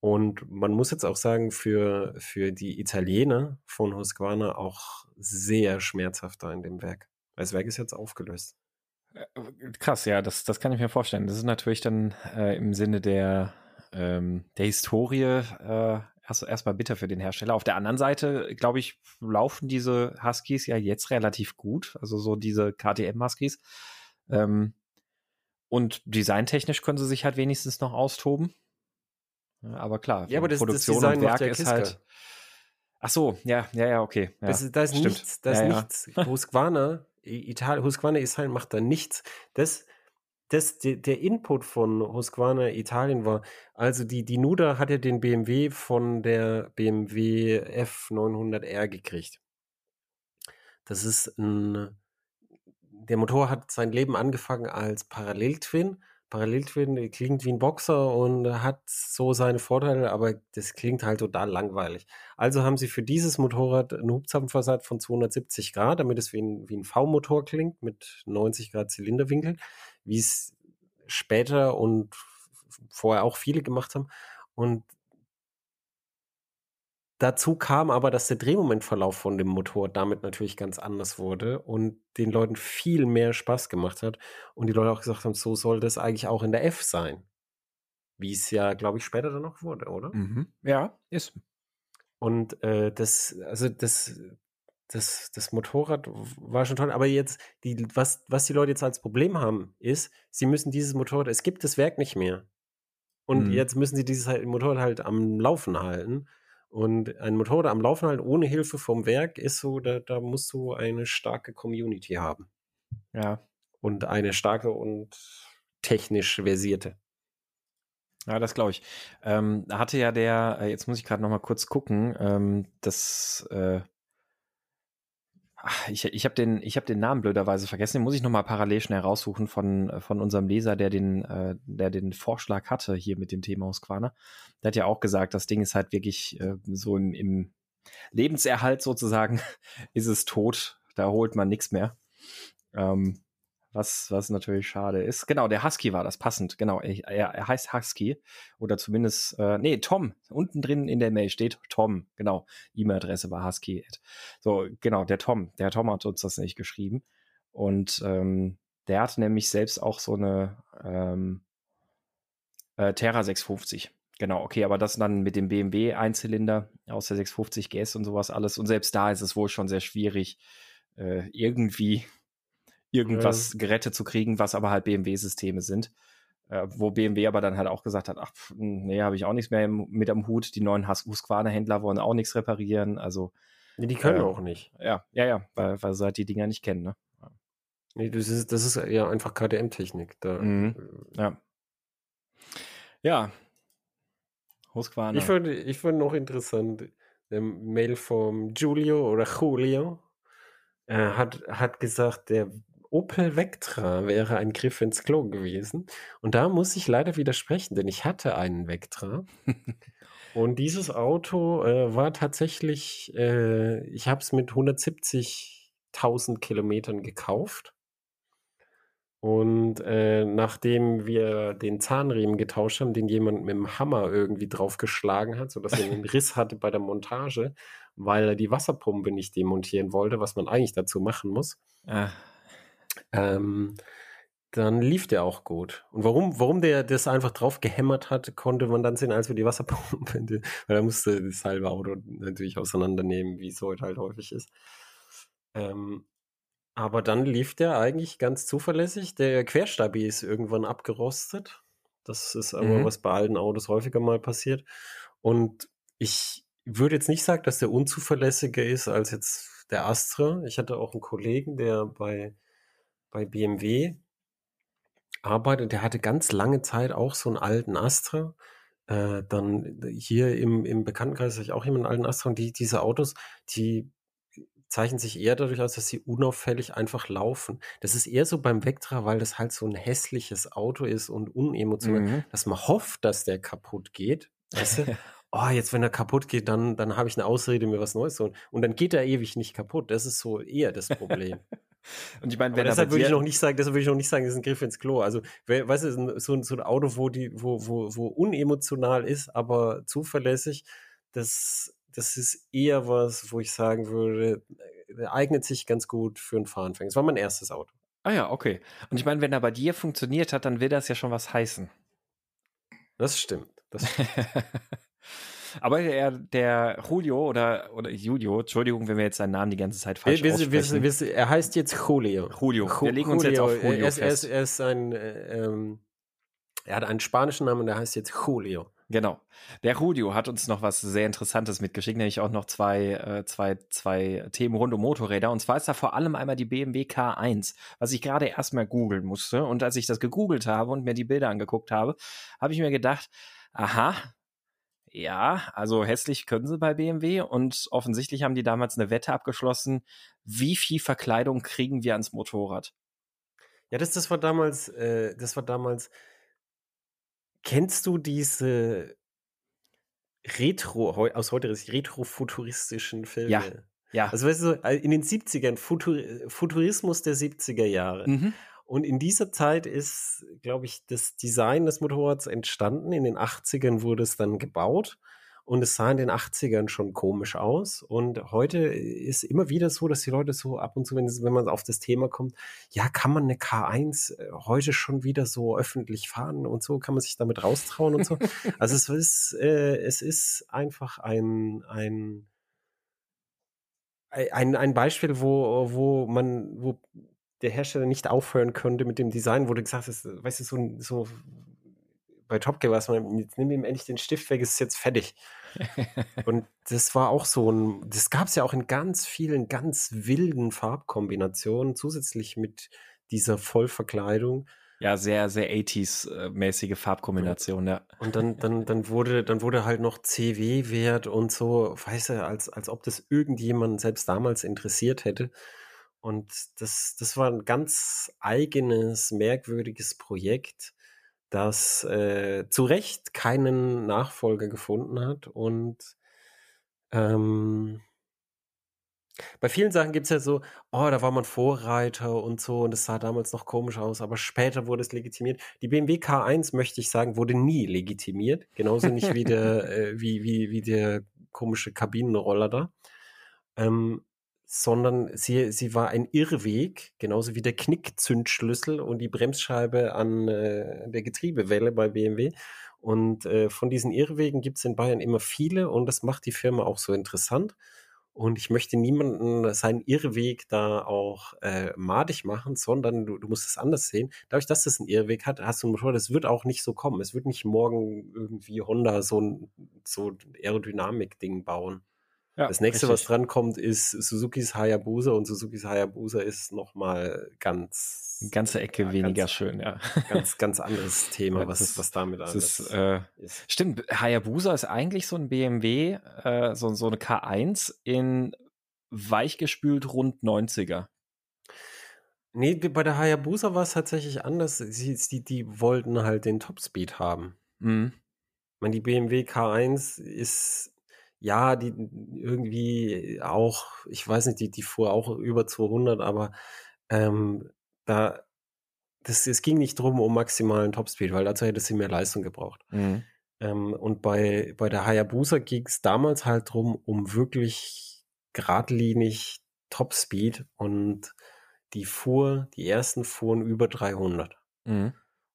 Und man muss jetzt auch sagen, für, für die Italiener von Husqvarna auch sehr schmerzhaft da in dem Werk. Das Werk ist jetzt aufgelöst. Äh, krass, ja, das, das kann ich mir vorstellen. Das ist natürlich dann äh, im Sinne der, ähm, der Historie äh, erst erstmal bitter für den Hersteller. Auf der anderen Seite, glaube ich, laufen diese Huskies ja jetzt relativ gut. Also so diese KTM-Huskies. Ähm, und designtechnisch können sie sich halt wenigstens noch austoben. aber klar, ja, aber das, Produktion das Design und Werk ist halt. Ach so, ja, ja, ja, okay. Ja, das ist, da ist nichts, da ist ja, nichts. Husqvarna, Italien, Husqvarna Israel macht da nichts. Das, das, der, der Input von Husqvarna Italien war, also die, die Nuda hat ja den BMW von der BMW F900R gekriegt. Das ist ein, der Motor hat sein Leben angefangen als Paralleltwin Paralleltwin klingt wie ein Boxer und hat so seine Vorteile, aber das klingt halt total langweilig. Also haben sie für dieses Motorrad einen Hubzapfenversatz von 270 Grad, damit es wie ein, wie ein V-Motor klingt mit 90 Grad Zylinderwinkel, wie es später und vorher auch viele gemacht haben. Und Dazu kam aber, dass der Drehmomentverlauf von dem Motor damit natürlich ganz anders wurde und den Leuten viel mehr Spaß gemacht hat und die Leute auch gesagt haben, so soll das eigentlich auch in der F sein. Wie es ja, glaube ich, später dann noch wurde, oder? Mhm. Ja, ist. Und äh, das, also das, das, das Motorrad war schon toll, aber jetzt, die, was, was die Leute jetzt als Problem haben, ist, sie müssen dieses Motorrad, es gibt das Werk nicht mehr. Und mhm. jetzt müssen sie dieses halt, Motorrad halt am Laufen halten. Und ein Motorrad am Laufen halt ohne Hilfe vom Werk ist so, da, da musst du eine starke Community haben. Ja. Und eine starke und technisch versierte. Ja, das glaube ich. Ähm, hatte ja der, äh, jetzt muss ich gerade noch mal kurz gucken, ähm, das äh, Ich ich habe den, ich hab den Namen blöderweise vergessen. Den muss ich nochmal parallel schnell raussuchen von, von unserem Leser, der den, äh, der den Vorschlag hatte hier mit dem Thema Husqvarna. Der hat ja auch gesagt, das Ding ist halt wirklich äh, so im, im Lebenserhalt sozusagen, ist es tot. Da holt man nichts mehr. Ähm, was, was natürlich schade ist. Genau, der Husky war das, passend. Genau, er, er heißt Husky. Oder zumindest, äh, nee, Tom. Unten drin in der Mail steht Tom. Genau, E-Mail-Adresse war Husky. So, genau, der Tom. Der Tom hat uns das nicht geschrieben. Und ähm, der hat nämlich selbst auch so eine ähm, äh, Terra 650. Genau, okay, aber das dann mit dem BMW Einzylinder aus der 650 GS und sowas alles. Und selbst da ist es wohl schon sehr schwierig, äh, irgendwie irgendwas ja. gerettet zu kriegen, was aber halt BMW-Systeme sind. Äh, wo BMW aber dann halt auch gesagt hat, ach, nee, habe ich auch nichts mehr mit am Hut. Die neuen Husqvarna-Händler wollen auch nichts reparieren. Also nee, die können äh, auch nicht. Ja, ja, ja, weil, weil sie halt die Dinger nicht kennen, ne? Nee, das ist, das ist ja einfach KTM-Technik. Mhm. Äh, ja. Ja. Husqvarna. Ich fand, ich fand noch interessant, der Mail vom Giulio oder Julio äh, hat, hat gesagt, der Opel Vectra wäre ein Griff ins Klo gewesen. Und da muss ich leider widersprechen, denn ich hatte einen Vectra. und dieses Auto äh, war tatsächlich, äh, ich habe es mit 170.000 Kilometern gekauft. Und äh, nachdem wir den Zahnriemen getauscht haben, den jemand mit dem Hammer irgendwie draufgeschlagen hat, sodass er einen Riss hatte bei der Montage, weil er die Wasserpumpe nicht demontieren wollte, was man eigentlich dazu machen muss. Ah ähm, dann lief der auch gut. Und warum, warum der das einfach drauf gehämmert hat, konnte man dann sehen, als wir die Wasserpumpe, weil er musste das halbe Auto natürlich auseinandernehmen, wie es heute halt häufig ist. Ähm, aber dann lief der eigentlich ganz zuverlässig. Der Querstabi ist irgendwann abgerostet. Das ist aber, mhm. was bei alten Autos häufiger mal passiert. Und ich würde jetzt nicht sagen, dass der unzuverlässiger ist als jetzt der Astra. Ich hatte auch einen Kollegen, der bei bei BMW arbeitet. Der hatte ganz lange Zeit auch so einen alten Astra. Äh, dann hier im, im Bekanntenkreis habe ich auch jemanden alten Astra und die, diese Autos, die zeichnen sich eher dadurch aus, dass sie unauffällig einfach laufen. Das ist eher so beim Vectra, weil das halt so ein hässliches Auto ist und unemotional, mhm. dass man hofft, dass der kaputt geht. Weißt du? oh, jetzt wenn er kaputt geht, dann, dann habe ich eine Ausrede, mir was Neues zu holen. Und dann geht er ewig nicht kaputt. Das ist so eher das Problem. Und ich meine, wenn deshalb würde ich noch nicht sagen, deshalb würde ich noch nicht sagen, das ist ein Griff ins Klo. Also, weißt du, so, so ein Auto, wo die, wo, wo, wo unemotional ist, aber zuverlässig, das, das ist eher was, wo ich sagen würde, äh, eignet sich ganz gut für einen Fahranfänger. Das war mein erstes Auto. Ah ja, okay. Und ich meine, wenn er bei dir funktioniert hat, dann will das ja schon was heißen. Das stimmt. Das stimmt. Aber der, der Julio oder, oder Julio, Entschuldigung, wenn wir jetzt seinen Namen die ganze Zeit falsch wir, aussprechen. Wir, wir, er heißt jetzt Julio. Julio. Wir legen uns Julio. jetzt auf Julio er ist, fest. Er ist, er ein, äh, ähm, er hat einen spanischen Namen und der heißt jetzt Julio. Genau. Der Julio hat uns noch was sehr Interessantes mitgeschickt, nämlich auch noch zwei, äh, zwei, zwei Themen rund um Motorräder. Und zwar ist da vor allem einmal die BMW K1, was ich gerade erstmal googeln musste. Und als ich das gegoogelt habe und mir die Bilder angeguckt habe, habe ich mir gedacht, aha, ja, also hässlich können sie bei BMW und offensichtlich haben die damals eine Wette abgeschlossen, wie viel Verkleidung kriegen wir ans Motorrad. Ja, das, das war damals, äh, das war damals, Kennst du diese Retro, aus heutiger Sicht, retrofuturistischen Filme? Ja. Ja. Also weißt du, in den 70ern, Futur, Futurismus der 70er Jahre. Mhm. Und in dieser Zeit ist, glaube ich, das Design des Motorrads entstanden. In den 80ern wurde es dann gebaut. Und es sah in den 80ern schon komisch aus. Und heute ist immer wieder so, dass die Leute so ab und zu, wenn, wenn man auf das Thema kommt, ja, kann man eine K1 äh, heute schon wieder so öffentlich fahren und so, kann man sich damit raustrauen und so. also es ist, äh, es ist einfach ein, ein, ein, ein Beispiel, wo, wo man, wo der Hersteller nicht aufhören könnte mit dem Design, du gesagt hast, weißt du, so, so bei Top Gear war es mal, jetzt nimm ihm endlich den Stift weg, ist jetzt fertig. und das war auch so ein, das gab es ja auch in ganz vielen, ganz wilden Farbkombinationen, zusätzlich mit dieser Vollverkleidung. Ja, sehr, sehr 80s-mäßige Farbkombination, ja. Und dann, dann, dann wurde, dann wurde halt noch CW-Wert und so, weißt du, als, als ob das irgendjemand selbst damals interessiert hätte. Und das, das war ein ganz eigenes, merkwürdiges Projekt das äh, zu Recht keinen Nachfolger gefunden hat. Und ähm, bei vielen Sachen gibt es ja so, oh, da war man Vorreiter und so und es sah damals noch komisch aus, aber später wurde es legitimiert. Die BMW K1, möchte ich sagen, wurde nie legitimiert. Genauso nicht wie der, äh, wie, wie, wie der komische Kabinenroller da. Ähm, sondern sie, sie war ein Irrweg, genauso wie der Knickzündschlüssel und die Bremsscheibe an äh, der Getriebewelle bei BMW. Und äh, von diesen Irrwegen gibt es in Bayern immer viele und das macht die Firma auch so interessant. Und ich möchte niemanden seinen Irrweg da auch äh, madig machen, sondern du, du musst es anders sehen. Dadurch, dass das einen Irrweg hat, hast du ein Motor, das wird auch nicht so kommen. Es wird nicht morgen irgendwie Honda so ein so Aerodynamik-Ding bauen. Ja, das nächste, richtig. was drankommt, ist Suzukis Hayabusa und Suzukis Hayabusa ist nochmal ganz. Eine ganze Ecke ja, weniger ganz, schön, ja. Ganz, ganz anderes Thema, was, ist, was damit alles ist, äh, ist. Stimmt, Hayabusa ist eigentlich so ein BMW, äh, so, so eine K1 in weichgespült rund 90er. Nee, bei der Hayabusa war es tatsächlich anders. Sie, die, die wollten halt den Topspeed haben. Mhm. Ich meine, die BMW K1 ist ja, die irgendwie auch, ich weiß nicht, die, die fuhr auch über 200, aber ähm, da, das, es ging nicht drum um maximalen Topspeed, weil dazu hätte sie mehr Leistung gebraucht. Mhm. Ähm, und bei, bei der Hayabusa ging es damals halt drum, um wirklich geradlinig Topspeed und die fuhr, die ersten fuhren über 300. Mhm.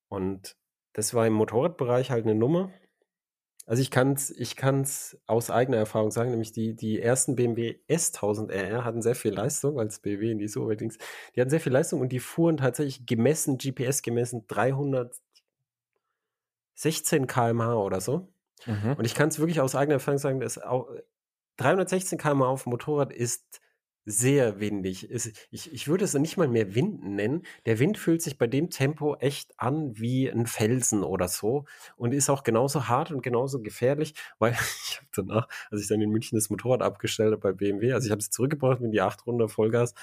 Und das war im Motorradbereich halt eine Nummer. Also ich kann es ich kann's aus eigener Erfahrung sagen, nämlich die, die ersten BMW S1000 RR hatten sehr viel Leistung, als BMW in die so allerdings, die hatten sehr viel Leistung und die fuhren tatsächlich gemessen, GPS gemessen, 316 km/h oder so. Mhm. Und ich kann es wirklich aus eigener Erfahrung sagen, dass auch 316 km/h auf dem Motorrad ist sehr windig. Ich, ich würde es nicht mal mehr Wind nennen. Der Wind fühlt sich bei dem Tempo echt an wie ein Felsen oder so und ist auch genauso hart und genauso gefährlich, weil ich habe danach, als ich dann in München das Motorrad abgestellt habe bei BMW, also ich habe es zurückgebracht mit die 800 Vollgas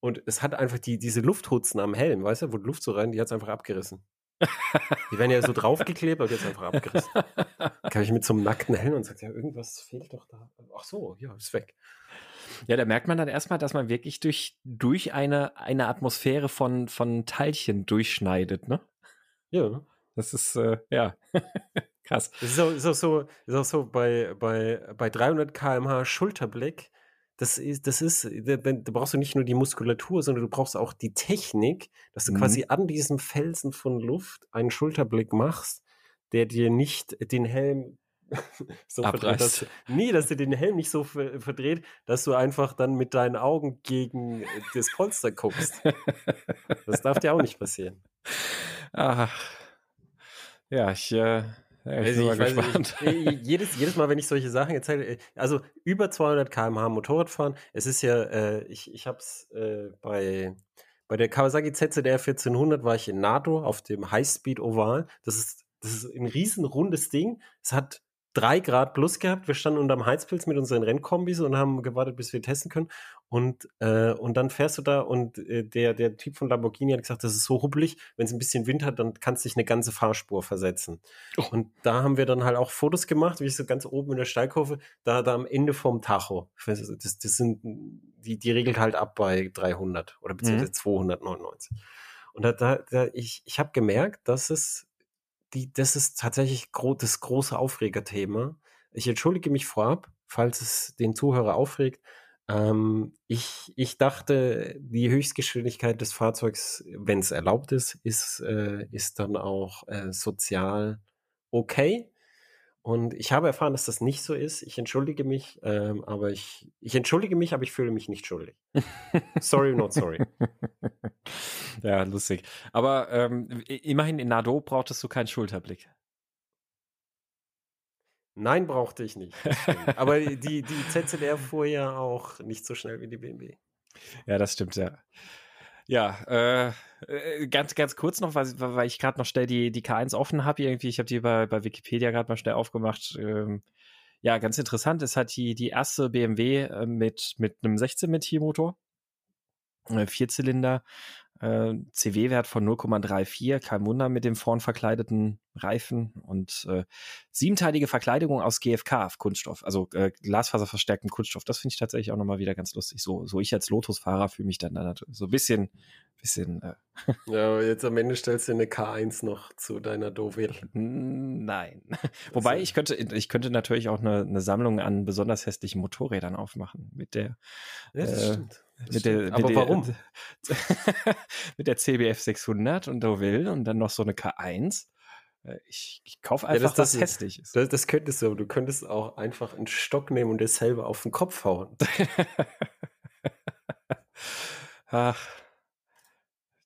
und es hat einfach die, diese Lufthutzen am Helm, weißt du, wo die Luft so rein, die hat es einfach abgerissen. Die werden ja so draufgeklebt, aber jetzt einfach abgerissen. Kann ich mit so einem nackten Helm und sagt, ja, irgendwas fehlt doch da. Ach so, ja, ist weg. Ja, da merkt man dann erstmal, dass man wirklich durch, durch eine, eine Atmosphäre von, von Teilchen durchschneidet, ne? Ja. Das ist, äh, ja, krass. Das ist auch, ist auch so, ist auch so bei, bei, bei 300 km/h Schulterblick. Das ist, das ist, da, da brauchst du nicht nur die Muskulatur, sondern du brauchst auch die Technik, dass du mhm. quasi an diesem Felsen von Luft einen Schulterblick machst, der dir nicht den Helm so verdreht, dass, nee, dass du den Helm nicht so verdreht, dass du einfach dann mit deinen Augen gegen äh, das Polster guckst. das darf dir auch nicht passieren. Ach. Ja, ich, äh, ja, ich bin mal gespannt. Nicht, jedes, jedes Mal, wenn ich solche Sachen erzähle, äh, also über 200 km/h Motorradfahren, es ist ja, äh, ich, ich habe es äh, bei, bei der Kawasaki ZZR 1400 war ich in NATO auf dem Highspeed Oval. Das ist, das ist ein riesenrundes Ding. Es hat drei Grad plus gehabt. Wir standen unterm Heizpilz mit unseren Rennkombis und haben gewartet, bis wir testen können. Und, äh, und dann fährst du da und äh, der, der Typ von Lamborghini hat gesagt, das ist so hubbelig, wenn es ein bisschen Wind hat, dann kannst du dich eine ganze Fahrspur versetzen. Oh. Und da haben wir dann halt auch Fotos gemacht, wie ich so ganz oben in der Steilkurve, da, da am Ende vom Tacho. Das, das sind, die, die regelt halt ab bei 300 oder beziehungsweise mhm. 299. Und da, da, da ich, ich habe gemerkt, dass es die, das ist tatsächlich gro das große Aufregerthema. Ich entschuldige mich vorab, falls es den Zuhörer aufregt. Ähm, ich, ich dachte, die Höchstgeschwindigkeit des Fahrzeugs, wenn es erlaubt ist, ist, äh, ist dann auch äh, sozial okay. Und ich habe erfahren, dass das nicht so ist. Ich entschuldige mich, ähm, aber ich, ich entschuldige mich, aber ich fühle mich nicht schuldig. sorry, not sorry. ja, lustig. Aber ähm, immerhin in Nado brauchtest du keinen Schulterblick. Nein, brauchte ich nicht. aber die, die ZZR fuhr ja auch nicht so schnell wie die BMW. Ja, das stimmt, ja. Ja, äh, äh, ganz, ganz kurz noch, weil, weil ich gerade noch schnell die, die K1 offen habe irgendwie. Ich habe die bei, bei Wikipedia gerade mal schnell aufgemacht. Ähm, ja, ganz interessant. Es hat die, die erste BMW äh, mit, mit einem 16-Meter-Motor. Äh, Vierzylinder, äh, CW-Wert von 0,34, kein Wunder mit dem vorn verkleideten Reifen und äh, siebenteilige Verkleidung aus GFK, Kunststoff, also äh, Glasfaserverstärkten Kunststoff. Das finde ich tatsächlich auch nochmal wieder ganz lustig. So, so ich als Lotus-Fahrer fühle mich dann, dann so ein bisschen, bisschen. Äh ja, aber jetzt am Ende stellst du eine K1 noch zu deiner Dovel. Nein. Wobei ich könnte, ich könnte natürlich auch eine, eine Sammlung an besonders hässlichen Motorrädern aufmachen mit der. Ja, das äh, stimmt. Mit der, Aber mit warum? mit der CBF 600 und Deauville und dann noch so eine K1. Äh, ich, ich kaufe einfach, ja, das, was hässlich ist. Das, das könntest du, aber du könntest auch einfach einen Stock nehmen und das selber auf den Kopf hauen. Ach,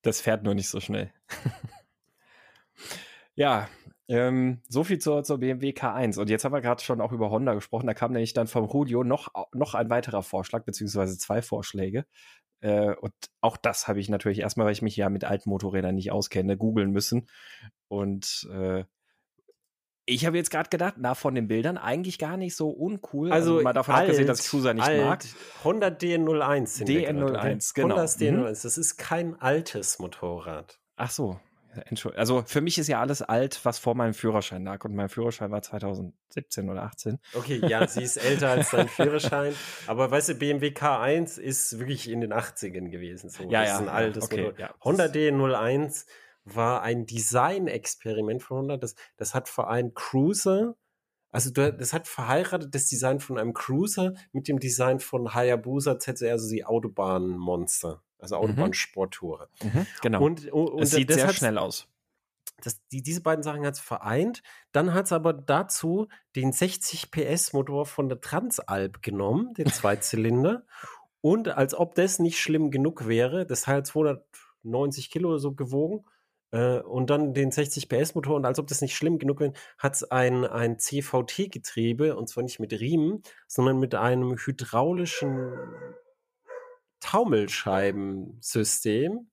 das fährt nur nicht so schnell. ja, ähm, so viel zur, zur BMW K1. Und jetzt haben wir gerade schon auch über Honda gesprochen. Da kam nämlich dann vom Julio noch, noch ein weiterer Vorschlag, beziehungsweise zwei Vorschläge. Äh, und auch das habe ich natürlich erstmal, weil ich mich ja mit alten Motorrädern nicht auskenne, googeln müssen. Und äh, ich habe jetzt gerade gedacht, na, von den Bildern eigentlich gar nicht so uncool. Also, also mal davon alt, abgesehen, dass ich Cruiser nicht alt, mag. Honda DN01. DN01, genau. Honda DN01, mhm. das ist kein altes Motorrad. Ach so, also für mich ist ja alles alt, was vor meinem Führerschein lag. Und mein Führerschein war 2017 oder 18. Okay, ja, sie ist älter als dein Führerschein. Aber weißt du, BMW K1 ist wirklich in den 80ern gewesen. So. Ja, das ja. ist ein altes okay, Motor. Ja, Honda D01 war ein Design-Experiment von Honda. Das, das hat vor allem Cruiser, also das hat verheiratet das Design von einem Cruiser mit dem Design von Hayabusa ZR, also die Autobahnmonster also mhm. Autobahnsporttouren. Mhm, genau. Und, und, es sieht sehr schnell aus. Das, die, diese beiden Sachen hat es vereint. Dann hat es aber dazu den 60 PS Motor von der Transalp genommen, den Zweizylinder. und als ob das nicht schlimm genug wäre, das Teil 290 Kilo oder so gewogen, äh, und dann den 60 PS Motor und als ob das nicht schlimm genug wäre, hat es ein, ein CVT-Getriebe und zwar nicht mit Riemen, sondern mit einem hydraulischen Taumelscheibensystem,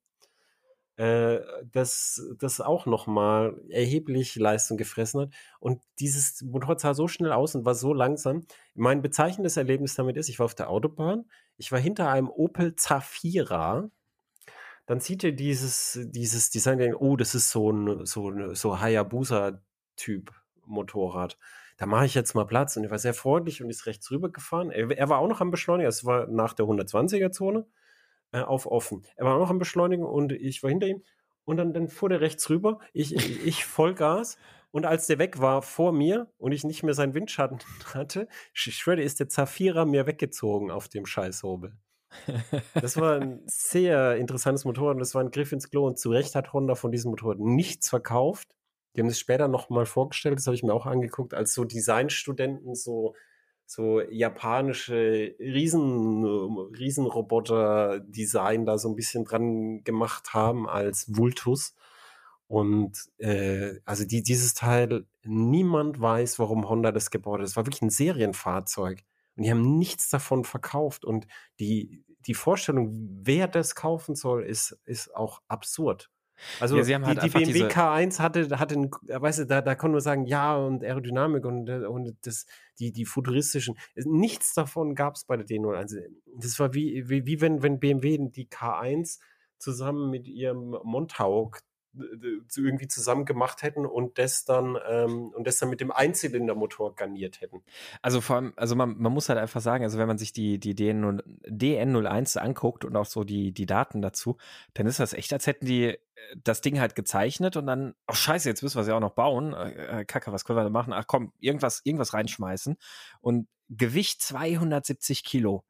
äh, das, das auch nochmal erheblich Leistung gefressen hat. Und dieses Motorrad sah so schnell aus und war so langsam. Mein bezeichnendes Erlebnis damit ist, ich war auf der Autobahn, ich war hinter einem Opel Zafira. Dann sieht ihr dieses, dieses Design, oh, das ist so ein so, so Hayabusa-Typ Motorrad da mache ich jetzt mal Platz. Und er war sehr freundlich und ist rechts rüber gefahren. Er, er war auch noch am Beschleunigen, es war nach der 120er-Zone äh, auf offen. Er war auch noch am Beschleunigen und ich war hinter ihm. Und dann, dann fuhr der rechts rüber, ich, ich, ich Vollgas. Und als der weg war vor mir und ich nicht mehr seinen Windschatten hatte, ich schwöre, ist der Zafira mir weggezogen auf dem Scheißhobel. Das war ein sehr interessantes Motorrad und das war ein Griff ins Klo und zu Recht hat Honda von diesem Motorrad nichts verkauft. Die haben es später nochmal vorgestellt, das habe ich mir auch angeguckt, als so Designstudenten so so japanische Riesen, Riesenroboter-Design da so ein bisschen dran gemacht haben als Vultus. Und äh, also die, dieses Teil, niemand weiß, warum Honda das gebaut hat. Es war wirklich ein Serienfahrzeug. Und die haben nichts davon verkauft. Und die, die Vorstellung, wer das kaufen soll, ist, ist auch absurd. Also ja, haben halt die, die BMW K1 hatte, hatte einen, weißt du, da, da konnte man sagen, ja, und Aerodynamik und, und das, die, die futuristischen, nichts davon gab es bei der D01. Das war wie, wie, wie wenn, wenn BMW die K1 zusammen mit ihrem Montauk irgendwie zusammen gemacht hätten und das dann ähm, und das dann mit dem Einzylindermotor garniert hätten. Also vor allem, also man, man muss halt einfach sagen, also wenn man sich die, die DN, DN01 anguckt und auch so die, die Daten dazu, dann ist das echt, als hätten die äh, das Ding halt gezeichnet und dann, ach scheiße, jetzt müssen wir sie auch noch bauen. Äh, äh, Kacke, was können wir da machen? Ach komm, irgendwas, irgendwas reinschmeißen. Und Gewicht 270 Kilo.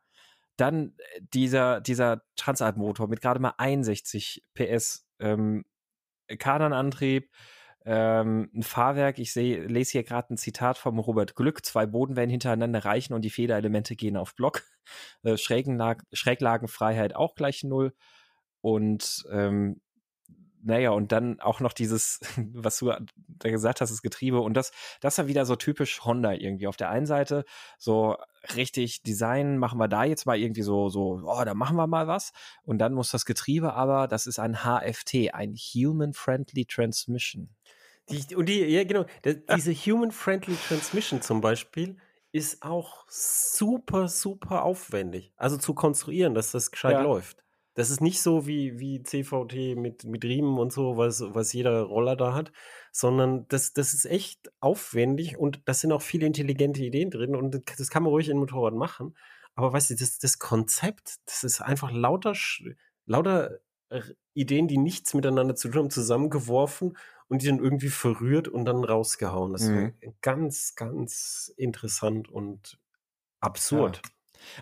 Dann äh, dieser, dieser Transalp-Motor mit gerade mal 61 PS. Ähm, Kardanantrieb, ähm, ein Fahrwerk. Ich sehe, lese hier gerade ein Zitat vom Robert Glück. Zwei Bodenwellen hintereinander reichen und die Federelemente gehen auf Block. Äh, Schräglagenfreiheit auch gleich null. Und ähm, naja, und dann auch noch dieses, was du da gesagt hast, das Getriebe. Und das, das war wieder so typisch Honda irgendwie. Auf der einen Seite so richtig Design, machen wir da jetzt mal irgendwie so, so, oh, da machen wir mal was. Und dann muss das Getriebe aber, das ist ein HFT, ein Human Friendly Transmission. Die, und die, ja, genau, das, diese Human Friendly Transmission zum Beispiel ist auch super, super aufwendig. Also zu konstruieren, dass das gescheit ja. läuft. Das ist nicht so wie, wie CVT mit, mit Riemen und so, was, was jeder Roller da hat, sondern das, das ist echt aufwendig und da sind auch viele intelligente Ideen drin und das kann man ruhig in Motorrad machen. Aber weißt du, das, das Konzept, das ist einfach lauter, lauter Ideen, die nichts miteinander zu tun haben, zusammengeworfen und die dann irgendwie verrührt und dann rausgehauen. Das mhm. ist ganz, ganz interessant und absurd. Ja.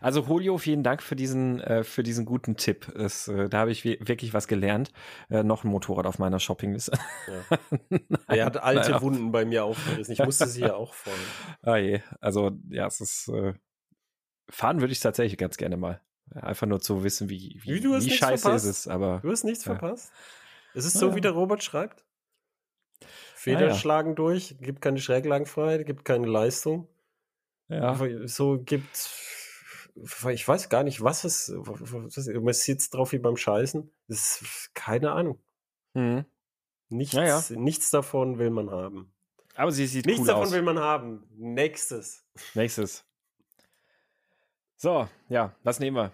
Also Julio, vielen Dank für diesen, äh, für diesen guten Tipp. Das, äh, da habe ich wirklich was gelernt. Äh, noch ein Motorrad auf meiner Shoppingliste. Ja. er hat alte naja. Wunden bei mir aufgerissen. Ich musste sie ja auch fahren. Ah je. Also ja, es ist äh, fahren würde ich tatsächlich ganz gerne mal. Einfach nur zu wissen, wie, wie, wie scheiße verpasst. ist es. Aber, du hast nichts ja. verpasst. Es ist so, ja. wie der Robert schreibt. Federn ah, schlagen durch, gibt keine Schräglagenfreiheit, gibt keine Leistung. Ja. So gibt ich weiß gar nicht, was es, man sitzt drauf wie beim Scheißen. Das ist keine Ahnung. Mhm. Nichts, ja. nichts davon will man haben. Aber sie sieht Nichts cool davon aus. will man haben. Nächstes. Nächstes. So, ja, was nehmen wir?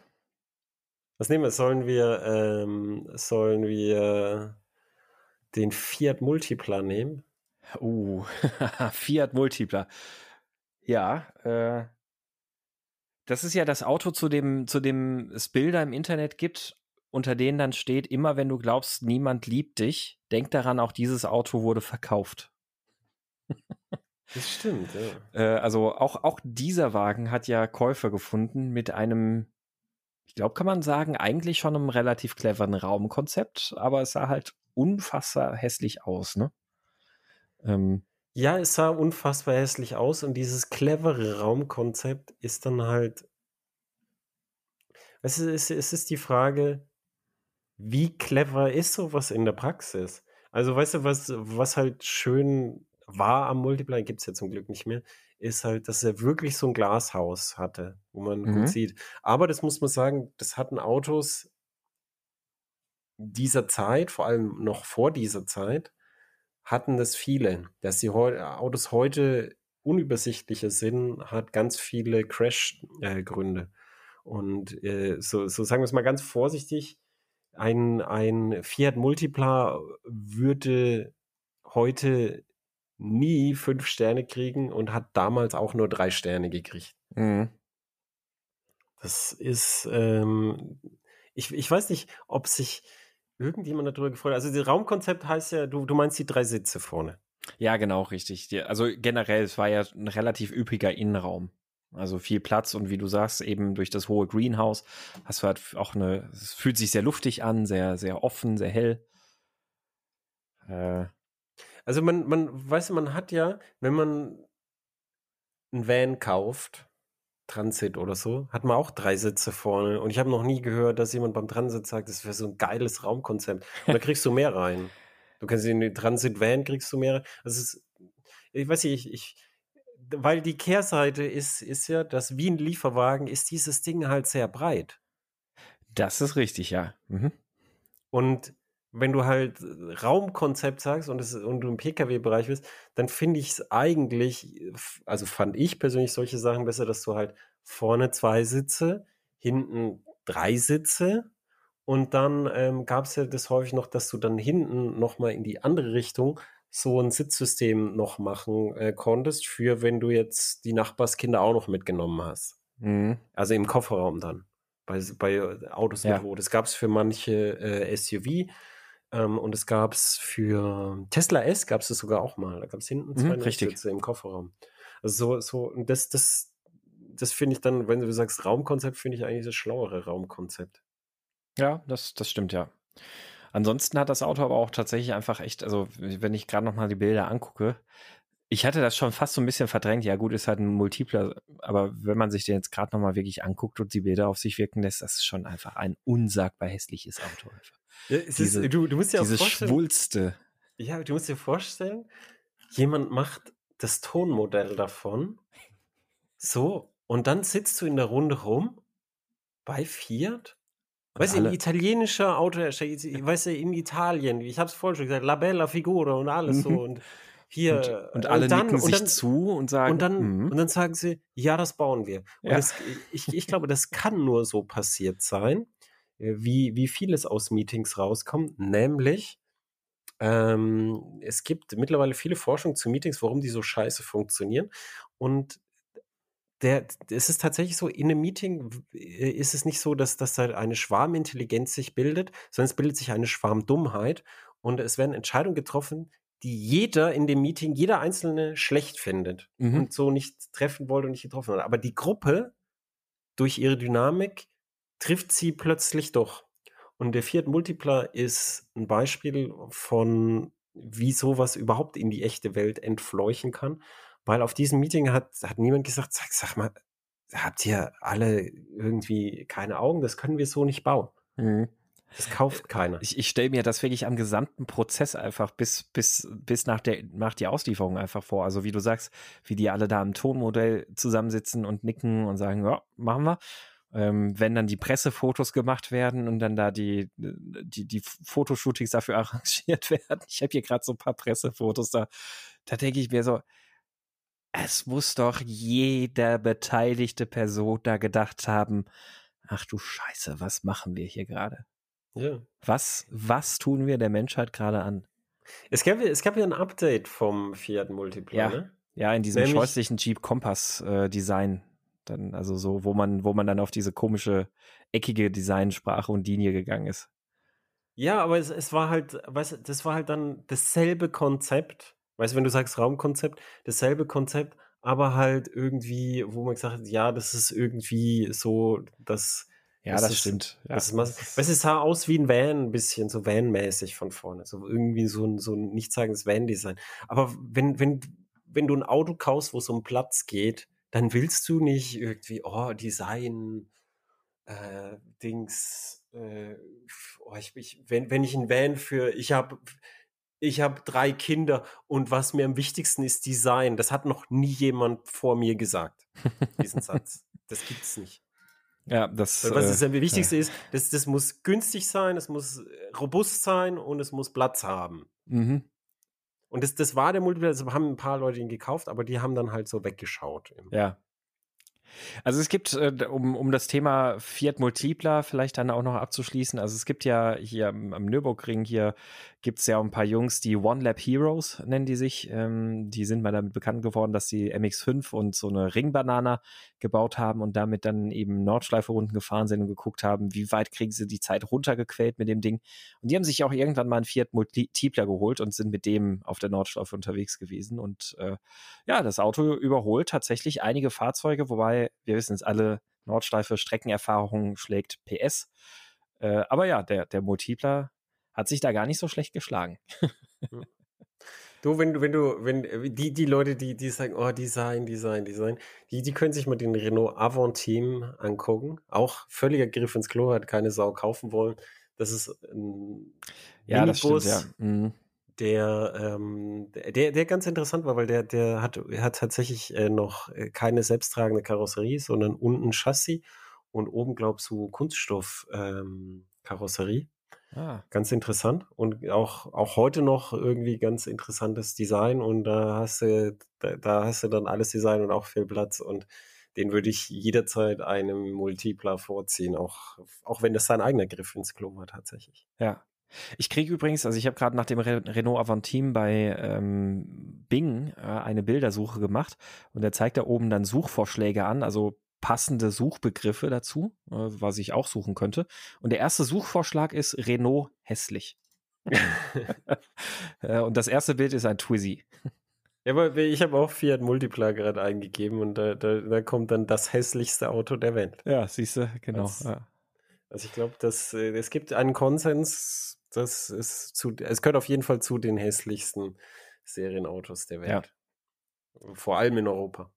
Was nehmen wir? Sollen wir, ähm, sollen wir den Fiat Multipla nehmen? Uh, Fiat Multipla. Ja, äh, das ist ja das Auto, zu dem, zu dem es Bilder im Internet gibt, unter denen dann steht, immer wenn du glaubst, niemand liebt dich, denk daran, auch dieses Auto wurde verkauft. Das stimmt, ja. Äh, also auch, auch dieser Wagen hat ja Käufer gefunden mit einem, ich glaube, kann man sagen, eigentlich schon einem relativ cleveren Raumkonzept, aber es sah halt unfassbar hässlich aus, ne? Ähm, ja, es sah unfassbar hässlich aus und dieses clevere Raumkonzept ist dann halt. Es ist, es ist die Frage, wie clever ist sowas in der Praxis? Also, weißt du, was, was halt schön war am Multiplayer, gibt es ja zum Glück nicht mehr, ist halt, dass er wirklich so ein Glashaus hatte, wo man mhm. gut sieht. Aber das muss man sagen, das hatten Autos dieser Zeit, vor allem noch vor dieser Zeit, hatten das viele. Dass die Autos heute unübersichtlicher sind, hat ganz viele Crash-Gründe. Äh, Und äh, so, so sagen wir es mal ganz vorsichtig, ein, ein Fiat Multipla würde heute nie fünf Sterne kriegen und hat damals auch nur drei Sterne gekriegt. Mhm. Das ist, ähm, ich, ich weiß nicht, ob sich, irgendjemand darüber gefreut. Also das Raumkonzept heißt ja, du, du meinst die drei Sitze vorne. Ja, genau, richtig. Also generell, es war ja ein relativ üppiger Innenraum. Also viel Platz und wie du sagst, eben durch das hohe Greenhouse hast du halt auch eine, es fühlt sich sehr luftig an, sehr, sehr offen, sehr hell. Äh, Also man, man, weißt du, man hat ja, wenn man ein Van kauft, Transit oder so, hat man auch drei Sitze vorne. Und ich habe noch nie gehört, dass jemand beim Transit sagt, das wäre so ein geiles Raumkonzept. Und da kriegst du mehr rein. Du kannst in den Transit-Van kriegst du mehr. Also es ist, ich weiß nicht, ich, ich, weil die Kehrseite ist, ist ja, dass wie ein Lieferwagen ist dieses Ding halt sehr breit. Das ist richtig, ja. Mhm. Und wenn du halt Raumkonzept sagst und, es, und du im Pkw-Bereich bist, dann finde ich es eigentlich, also fand ich persönlich solche Sachen besser, dass du halt vorne zwei Sitze, hinten drei Sitze und dann ähm, gab es ja das häufig noch, dass du dann hinten nochmal in die andere Richtung so ein Sitzsystem noch machen äh, konntest, für wenn du jetzt die Nachbarskinder auch noch mitgenommen hast. Mhm. Also im Kofferraum dann. Bei, bei Autos ja. mit Rot. Das gab es für manche äh, SUV ähm, und es gab es für Tesla S gab es sogar auch mal. Da gab es hinten zwei mhm, Sitze im Kofferraum. Also so, so, und das, das, das finde ich dann, wenn du sagst Raumkonzept, finde ich eigentlich das schlauere Raumkonzept. Ja, das, das stimmt, ja. Ansonsten hat das Auto aber auch tatsächlich einfach echt, also wenn ich gerade nochmal die Bilder angucke, ich hatte das schon fast so ein bisschen verdrängt. Ja, gut, ist halt ein Multipler, aber wenn man sich den jetzt gerade nochmal wirklich anguckt und die Bilder auf sich wirken lässt, das ist schon einfach ein unsagbar hässliches Auto. Ja, diese, ist, du, du musst dir diese Schwulste. Ja, du musst dir vorstellen, jemand macht das Tonmodell davon. So, und dann sitzt du in der Runde rum bei Fiat Weißt du, ein italienischer Autohersteller, weißt du, in Italien, ich habe es vorhin schon gesagt, La Bella Figura und alles so und hier. Und, und alle und dann, nicken sich dann, zu und sagen. Und dann, mhm. und dann sagen sie, ja, das bauen wir. Und ja. das, ich, ich glaube, das kann nur so passiert sein, äh, wie, wie vieles aus Meetings rauskommt, nämlich, ähm, es gibt mittlerweile viele Forschungen zu Meetings, warum die so scheiße funktionieren. Und der, es ist tatsächlich so, in einem Meeting äh, ist es nicht so, dass, dass da eine Schwarmintelligenz sich bildet, sondern es bildet sich eine Schwarmdummheit und es werden Entscheidungen getroffen, die jeder in dem Meeting, jeder Einzelne schlecht findet mhm. und so nicht treffen wollte und nicht getroffen hat. Aber die Gruppe, durch ihre Dynamik, trifft sie plötzlich doch. Und der Fiat Multipler ist ein Beispiel von, wie sowas überhaupt in die echte Welt entfleuchen kann. Weil auf diesem Meeting hat, hat niemand gesagt, sag, sag mal, habt ihr alle irgendwie keine Augen? Das können wir so nicht bauen. Mhm. Das kauft keiner. Ich, ich stelle mir das wirklich am gesamten Prozess einfach bis, bis, bis nach der, nach die Auslieferung einfach vor. Also wie du sagst, wie die alle da im Tonmodell zusammensitzen und nicken und sagen, ja, machen wir. Ähm, wenn dann die Pressefotos gemacht werden und dann da die, die, die Fotoshootings dafür arrangiert werden. Ich habe hier gerade so ein paar Pressefotos da. Da denke ich mir so, es muss doch jeder beteiligte Person da gedacht haben, ach du Scheiße, was machen wir hier gerade? Ja. Was, was tun wir der Menschheit gerade an? Es gab, es gab ja ein Update vom Fiat Multipla, ja. Ne? Ja, in diesem Nämlich, scheußlichen Jeep Kompass äh, Design. Dann, also so, wo man, wo man dann auf diese komische, eckige Designsprache und Linie gegangen ist. Ja, aber es, es war halt, weißt du, das war halt dann dasselbe Konzept, Weißt du, wenn du sagst Raumkonzept, dasselbe Konzept, aber halt irgendwie, wo man gesagt hat, ja, das ist irgendwie so, das. Ja, das, das ist, stimmt. Ja. Das ist, es sah aus wie ein Van, ein bisschen so Van-mäßig von vorne. So irgendwie so ein, so ein nichtsagendes Van-Design. Aber wenn, wenn, wenn du ein Auto kaufst, wo es um Platz geht, dann willst du nicht irgendwie, oh, Design, äh, Dings, äh, oh, ich, ich, wenn, wenn ich ein Van für, ich habe ich habe drei Kinder und was mir am wichtigsten ist Design. Das hat noch nie jemand vor mir gesagt, diesen Satz. Das gibt's nicht. Ja, das. Weil was äh, das Wichtigste ja. ist, das, das muss günstig sein, es muss äh, robust sein und es muss Platz haben. Mhm. Und das, das war der Multiplayer, also haben ein paar Leute ihn gekauft, aber die haben dann halt so weggeschaut. Ja, also es gibt, äh, um, um das Thema Fiat Multipla vielleicht dann auch noch abzuschließen, also es gibt ja hier am Nürburgring hier gibt es ja ein paar Jungs, die One Lab Heroes nennen die sich. Ähm, die sind mal damit bekannt geworden, dass sie MX5 und so eine Ringbanana gebaut haben und damit dann eben Nordschleife-Runden gefahren sind und geguckt haben, wie weit kriegen sie die Zeit runtergequält mit dem Ding. Und die haben sich auch irgendwann mal einen Fiat Multipla geholt und sind mit dem auf der Nordschleife unterwegs gewesen. Und äh, ja, das Auto überholt tatsächlich einige Fahrzeuge, wobei wir wissen es alle, Nordschleife Streckenerfahrung schlägt PS. Äh, aber ja, der, der Multipler hat sich da gar nicht so schlecht geschlagen. Du, wenn du, wenn du, wenn die, die Leute, die, die sagen, oh, Design, Design, Design, die, die können sich mal den Renault Avantime angucken. Auch völliger Griff ins Klo, hat keine Sau kaufen wollen. Das ist ein ja, Minibus, das stimmt, ja. Mhm. Der, ähm, der, der ganz interessant war, weil der, der hat, hat tatsächlich äh, noch äh, keine selbsttragende Karosserie, sondern unten Chassis und oben, glaub so Kunststoff-Karosserie. Ähm, Ah. Ganz interessant und auch, auch heute noch irgendwie ganz interessantes Design und da hast du, da, da hast du dann alles Design und auch viel Platz und den würde ich jederzeit einem Multipler vorziehen, auch, auch wenn das sein eigener Griff ins Klo war tatsächlich. Ja. Ich kriege übrigens, also ich habe gerade nach dem Re Renault Avantime bei ähm, Bing äh, eine Bildersuche gemacht und er zeigt da oben dann Suchvorschläge an, also passende Suchbegriffe dazu, äh, was ich auch suchen könnte. Und der erste Suchvorschlag ist Renault hässlich. Äh, und das erste Bild ist ein Twizy. Ja, aber ich habe auch Fiat Multipla gerade eingegeben und da, da, da, kommt dann das hässlichste Auto der Welt. Ja, siehst du, genau. Also, ja. also ich glaube, dass äh, es gibt einen Konsens, das ist zu, es gehört auf jeden Fall zu den hässlichsten Serienautos der Welt. Ja. Vor allem in Europa.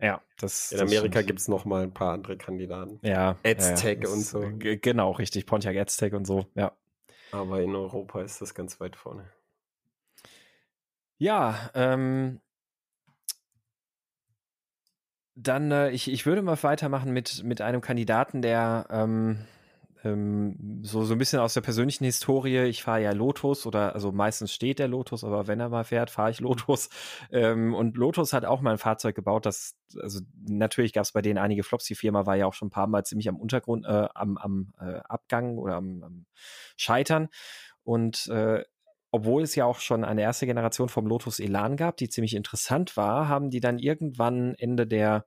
Ja, das. In Amerika gibt es noch mal ein paar andere Kandidaten. Ja. Aztec ja, und so. Genau, richtig. Pontiac Aztec und so, ja. Aber in Europa ist das ganz weit vorne. Ja, ähm. Dann, äh, ich, ich würde mal weitermachen mit, mit einem Kandidaten, der ähm, ähm, so, so ein bisschen aus der persönlichen Historie, ich fahre ja Lotus oder also meistens steht der Lotus, aber wenn er mal fährt, fahre ich Lotus. Ähm, und Lotus hat auch mal ein Fahrzeug gebaut, das, also natürlich gab es bei denen einige Flops. Die Firma war ja auch schon ein paar Mal ziemlich am Untergrund, äh, am, am äh, Abgang oder am, am Scheitern. Und äh, obwohl es ja auch schon eine erste Generation vom Lotus Elan gab, die ziemlich interessant war, haben die dann irgendwann Ende der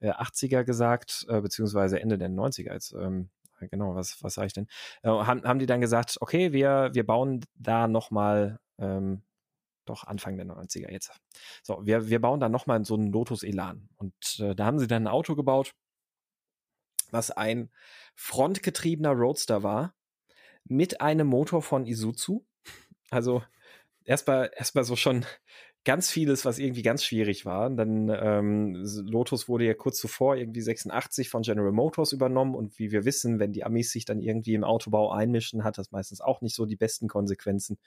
äh, 80er gesagt, äh, beziehungsweise Ende der 90er, als ähm, genau, was, was sage ich denn? Äh, haben, haben die dann gesagt, okay, wir, wir bauen da nochmal, ähm, doch Anfang der 90er jetzt. So, wir, wir bauen da nochmal so einen Lotus Elan. Und äh, da haben sie dann ein Auto gebaut, was ein frontgetriebener Roadster war, mit einem Motor von Isuzu. Also erstmal erstmal so schon ganz vieles, was irgendwie ganz schwierig war. Dann ähm, Lotus wurde ja kurz zuvor irgendwie 86 von General Motors übernommen und wie wir wissen, wenn die Amis sich dann irgendwie im Autobau einmischen, hat das meistens auch nicht so die besten Konsequenzen.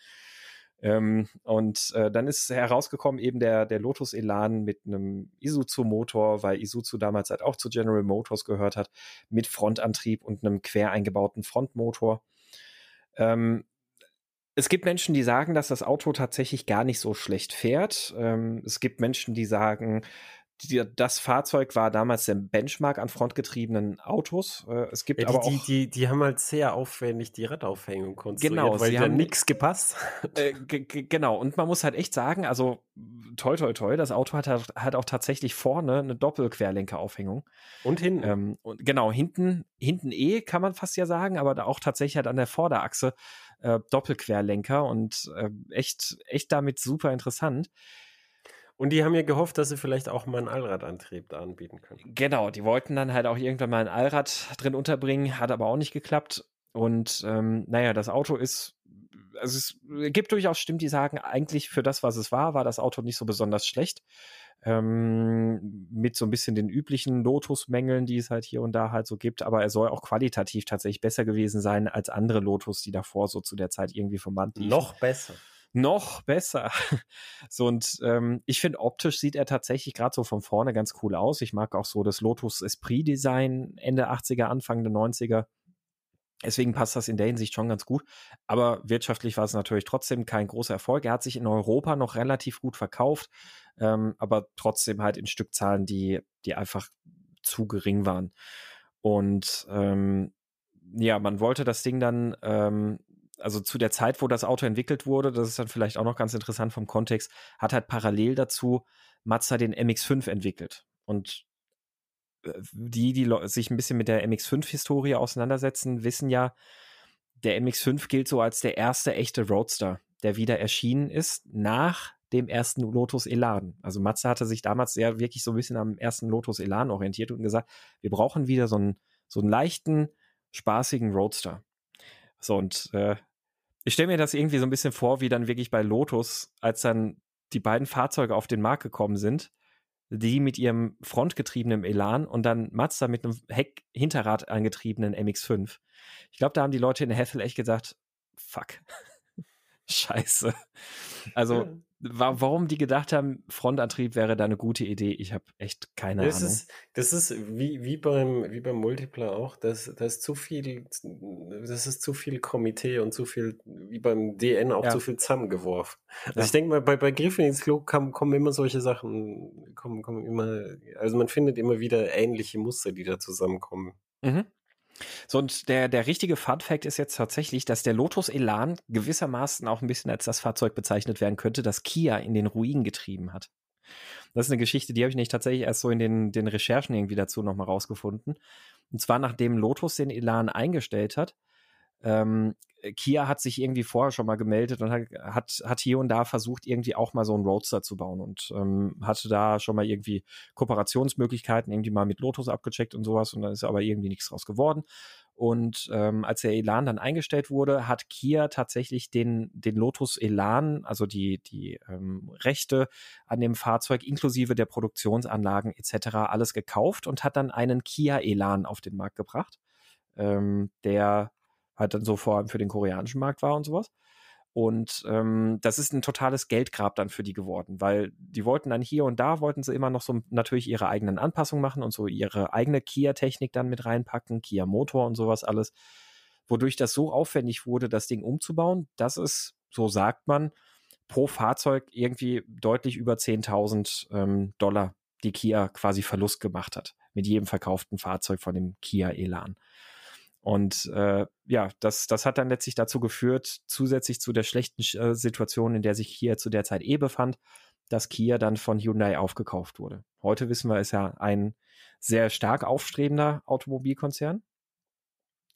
Ähm, und äh, dann ist herausgekommen eben der, der Lotus Elan mit einem Isuzu-Motor, weil Isuzu damals halt auch zu General Motors gehört hat, mit Frontantrieb und einem quer eingebauten Frontmotor. Ähm, es gibt Menschen, die sagen, dass das Auto tatsächlich gar nicht so schlecht fährt. Ähm, es gibt Menschen, die sagen, die, das Fahrzeug war damals der Benchmark an frontgetriebenen Autos. Äh, es gibt ja, die, aber auch die, die, die, haben halt sehr aufwendig die Radaufhängung konstruiert, genau, weil sie haben nichts gepasst. Äh, genau, und man muss halt echt sagen, also toi toi toi, das Auto hat, hat auch tatsächlich vorne eine Doppelquerlenkeraufhängung. Und hinten. Ähm, und genau, hinten, hinten eh, kann man fast ja sagen, aber da auch tatsächlich halt an der Vorderachse äh, Doppelquerlenker und äh, echt, echt damit super interessant. Und die haben ja gehofft, dass sie vielleicht auch mal einen Allradantrieb da anbieten können. Genau, die wollten dann halt auch irgendwann mal ein Allrad drin unterbringen, hat aber auch nicht geklappt. Und ähm, naja, das Auto ist, also es gibt durchaus Stimmen, die sagen, eigentlich für das, was es war, war das Auto nicht so besonders schlecht. Ähm, mit so ein bisschen den üblichen Lotus-Mängeln, die es halt hier und da halt so gibt, aber er soll auch qualitativ tatsächlich besser gewesen sein als andere Lotus, die davor so zu der Zeit irgendwie vom Band liefen. Noch besser noch besser. So und ähm, ich finde, optisch sieht er tatsächlich gerade so von vorne ganz cool aus. Ich mag auch so das Lotus Esprit Design Ende 80er, Anfang der 90er. Deswegen passt das in der Hinsicht schon ganz gut. Aber wirtschaftlich war es natürlich trotzdem kein großer Erfolg. Er hat sich in Europa noch relativ gut verkauft, ähm, aber trotzdem halt in Stückzahlen, die, die einfach zu gering waren. Und ähm, ja, man wollte das Ding dann ähm, also zu der Zeit, wo das Auto entwickelt wurde, das ist dann vielleicht auch noch ganz interessant vom Kontext, hat halt parallel dazu Mazda den MX5 entwickelt. Und äh, die, die sich ein bisschen mit der MX5-Historie auseinandersetzen, wissen ja, der MX5 gilt so als der erste echte Roadster, der wieder erschienen ist nach dem ersten Lotus Elan. Also Mazda hatte sich damals sehr wirklich so ein bisschen am ersten Lotus Elan orientiert und gesagt, wir brauchen wieder so einen, so einen leichten, spaßigen Roadster. So, und äh, ich stelle mir das irgendwie so ein bisschen vor, wie dann wirklich bei Lotus, als dann die beiden Fahrzeuge auf den Markt gekommen sind, die mit ihrem frontgetriebenen Elan und dann Mazda mit einem Heck-Hinterrad angetriebenen MX5. Ich glaube, da haben die Leute in Hessel echt gesagt, fuck, scheiße. Also warum die gedacht haben, Frontantrieb wäre da eine gute Idee, ich habe echt keine das Ahnung. Ist, das ist wie, wie, beim, wie beim Multipler auch, das, das ist zu viel, das ist zu viel Komitee und zu viel, wie beim DN auch ja. zu viel zusammengeworfen. Also ja. ich denke mal, bei, bei Griffen ins Klo kommen, kommen immer solche Sachen, kommen, kommen immer, also man findet immer wieder ähnliche Muster, die da zusammenkommen. Mhm. So, und der, der richtige Fun Fact ist jetzt tatsächlich, dass der Lotus Elan gewissermaßen auch ein bisschen als das Fahrzeug bezeichnet werden könnte, das Kia in den Ruin getrieben hat. Das ist eine Geschichte, die habe ich nicht tatsächlich erst so in den, den Recherchen irgendwie dazu nochmal rausgefunden. Und zwar nachdem Lotus den Elan eingestellt hat, ähm, Kia hat sich irgendwie vorher schon mal gemeldet und hat, hat, hat hier und da versucht, irgendwie auch mal so einen Roadster zu bauen und ähm, hatte da schon mal irgendwie Kooperationsmöglichkeiten, irgendwie mal mit Lotus abgecheckt und sowas und dann ist aber irgendwie nichts draus geworden. Und ähm, als der Elan dann eingestellt wurde, hat Kia tatsächlich den, den Lotus Elan, also die, die ähm, Rechte an dem Fahrzeug inklusive der Produktionsanlagen etc. alles gekauft und hat dann einen Kia Elan auf den Markt gebracht, ähm, der halt dann so vor allem für den koreanischen Markt war und sowas. Und ähm, das ist ein totales Geldgrab dann für die geworden, weil die wollten dann hier und da, wollten sie immer noch so natürlich ihre eigenen Anpassungen machen und so ihre eigene Kia-Technik dann mit reinpacken, Kia-Motor und sowas alles, wodurch das so aufwendig wurde, das Ding umzubauen, dass es, so sagt man, pro Fahrzeug irgendwie deutlich über 10.000 ähm, Dollar die Kia quasi Verlust gemacht hat mit jedem verkauften Fahrzeug von dem Kia Elan. Und äh, ja, das, das hat dann letztlich dazu geführt, zusätzlich zu der schlechten äh, Situation, in der sich Kia zu der Zeit eh befand, dass Kia dann von Hyundai aufgekauft wurde. Heute wissen wir, ist ja ein sehr stark aufstrebender Automobilkonzern.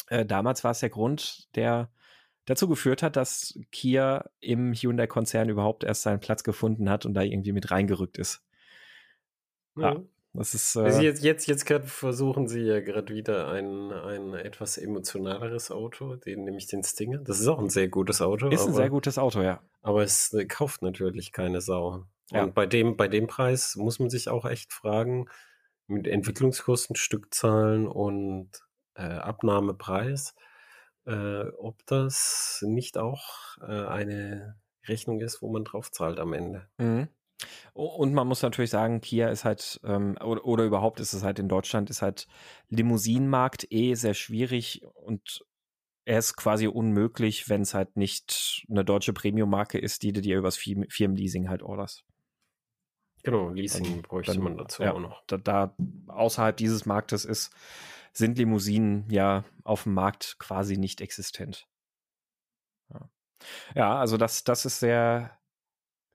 Äh, damals war es der Grund, der dazu geführt hat, dass Kia im Hyundai-Konzern überhaupt erst seinen Platz gefunden hat und da irgendwie mit reingerückt ist. Ja. Das ist, äh also jetzt, jetzt, jetzt gerade versuchen sie ja gerade wieder ein, ein etwas emotionaleres Auto, den, nämlich den Stinger. Das ist auch ein sehr gutes Auto. Ist aber, ein sehr gutes Auto, ja. Aber es äh, kauft natürlich keine Sau. Ja. Und bei dem, bei dem Preis muss man sich auch echt fragen, mit Entwicklungskosten, Stückzahlen und äh, Abnahmepreis, äh, ob das nicht auch äh, eine Rechnung ist, wo man drauf zahlt am Ende. Mhm. Und man muss natürlich sagen, Kia ist halt, ähm, oder, oder, überhaupt ist es halt in Deutschland, ist halt Limousinenmarkt eh sehr schwierig und er ist quasi unmöglich, wenn es halt nicht eine deutsche Premium-Marke ist, die du dir übers Firmenleasing halt orderst. Genau, Leasing bräuchte dann, man dazu ja, auch noch. Da, da außerhalb dieses Marktes ist, sind Limousinen ja auf dem Markt quasi nicht existent. Ja, ja also das, das ist sehr,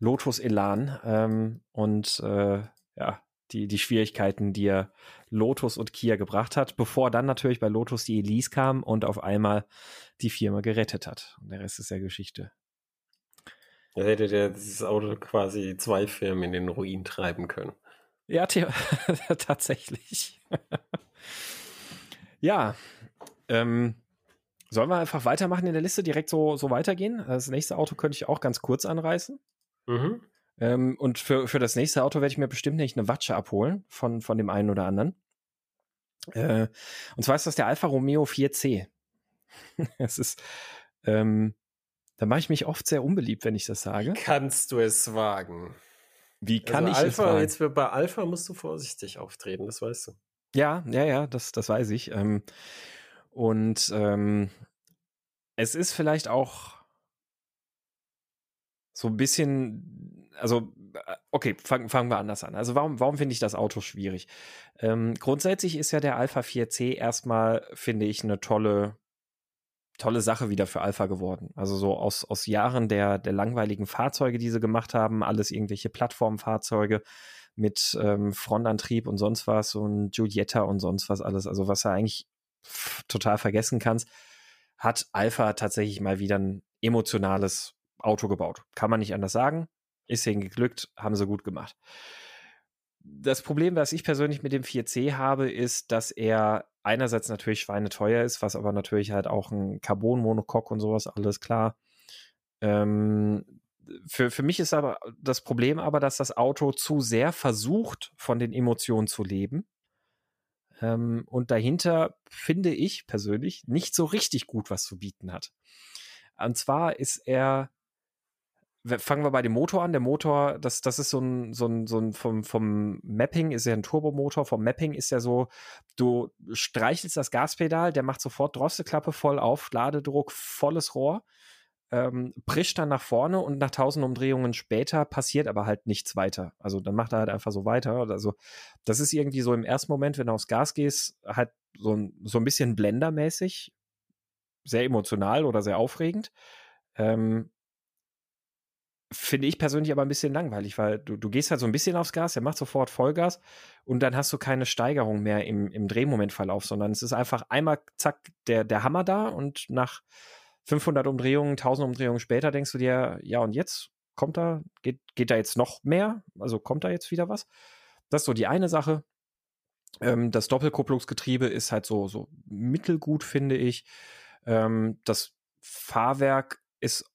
Lotus Elan ähm, und äh, ja, die, die Schwierigkeiten, die er Lotus und Kia gebracht hat, bevor dann natürlich bei Lotus die Elise kam und auf einmal die Firma gerettet hat. Und der Rest ist ja Geschichte. Da hätte der dieses Auto quasi zwei Firmen in den Ruin treiben können. Ja, tatsächlich. ja, ähm, sollen wir einfach weitermachen in der Liste, direkt so, so weitergehen? Das nächste Auto könnte ich auch ganz kurz anreißen. Mhm. Ähm, und für, für das nächste Auto werde ich mir bestimmt nicht eine Watsche abholen von, von dem einen oder anderen. Äh, und zwar ist das der Alfa Romeo 4C. es ist, ähm, da mache ich mich oft sehr unbeliebt, wenn ich das sage. Kannst du es wagen? Wie kann also ich Alpha, es wagen? Jetzt bei Alpha musst du vorsichtig auftreten, das weißt du. Ja, ja, ja, das, das weiß ich. Ähm, und ähm, es ist vielleicht auch so ein bisschen, also äh, okay, fangen fangen wir anders an. Also warum, warum finde ich das Auto schwierig? Ähm, grundsätzlich ist ja der Alpha 4C erstmal, finde ich, eine tolle, tolle Sache wieder für Alpha geworden. Also so aus, aus Jahren der, der langweiligen Fahrzeuge, die sie gemacht haben, alles irgendwelche Plattformfahrzeuge mit ähm, Frontantrieb und sonst was und Giulietta und sonst was alles, also was du eigentlich total vergessen kannst, hat Alpha tatsächlich mal wieder ein emotionales Auto gebaut. Kann man nicht anders sagen. Ist ihnen geglückt, haben sie gut gemacht. Das Problem, was ich persönlich mit dem 4C habe, ist, dass er einerseits natürlich schweineteuer ist, was aber natürlich halt auch ein Carbon-Monocoque und sowas alles klar. Ähm, für, für mich ist aber das Problem aber, dass das Auto zu sehr versucht, von den Emotionen zu leben. Ähm, und dahinter finde ich persönlich nicht so richtig gut was zu bieten hat. Und zwar ist er fangen wir bei dem Motor an. Der Motor, das, das ist so ein, so ein, so ein vom, vom Mapping ist ja ein Turbomotor. Vom Mapping ist ja so, du streichelst das Gaspedal, der macht sofort Drosselklappe voll auf, Ladedruck, volles Rohr, ähm, prischt dann nach vorne und nach tausend Umdrehungen später passiert aber halt nichts weiter. Also dann macht er halt einfach so weiter. Also das ist irgendwie so im ersten Moment, wenn du aufs Gas gehst, halt so ein, so ein bisschen blendermäßig, sehr emotional oder sehr aufregend. Ähm, finde ich persönlich aber ein bisschen langweilig, weil du, du gehst halt so ein bisschen aufs Gas, er macht sofort Vollgas und dann hast du keine Steigerung mehr im, im Drehmomentverlauf, sondern es ist einfach einmal, zack, der, der Hammer da und nach 500 Umdrehungen, 1000 Umdrehungen später denkst du dir, ja und jetzt kommt da, geht, geht da jetzt noch mehr? Also kommt da jetzt wieder was? Das ist so die eine Sache. Ähm, das Doppelkupplungsgetriebe ist halt so, so mittelgut, finde ich. Ähm, das Fahrwerk ist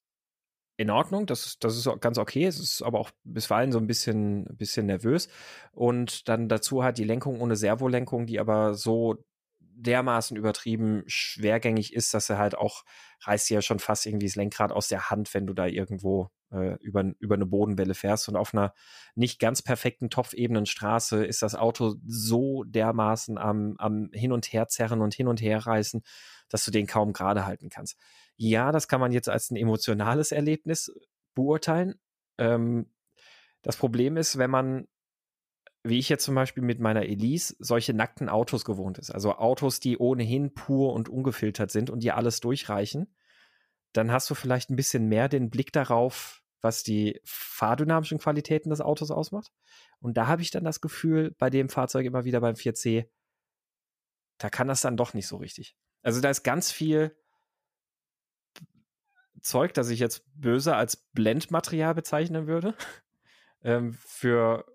in Ordnung, das, das ist ganz okay. Es ist aber auch bisweilen so ein bisschen, bisschen nervös. Und dann dazu hat die Lenkung ohne Servolenkung, die aber so dermaßen übertrieben schwergängig ist, dass er halt auch reißt ja schon fast irgendwie das Lenkrad aus der Hand, wenn du da irgendwo äh, über, über eine Bodenwelle fährst. Und auf einer nicht ganz perfekten Topfebenenstraße ist das Auto so dermaßen am, am Hin- und Herzerren und Hin- und Herreißen, dass du den kaum gerade halten kannst ja, das kann man jetzt als ein emotionales Erlebnis beurteilen. Ähm, das Problem ist, wenn man, wie ich jetzt zum Beispiel mit meiner Elise, solche nackten Autos gewohnt ist, also Autos, die ohnehin pur und ungefiltert sind und dir alles durchreichen, dann hast du vielleicht ein bisschen mehr den Blick darauf, was die fahrdynamischen Qualitäten des Autos ausmacht. Und da habe ich dann das Gefühl, bei dem Fahrzeug immer wieder beim 4C, da kann das dann doch nicht so richtig. Also da ist ganz viel Zeug, das ich jetzt böse als Blendmaterial bezeichnen würde. ähm, für,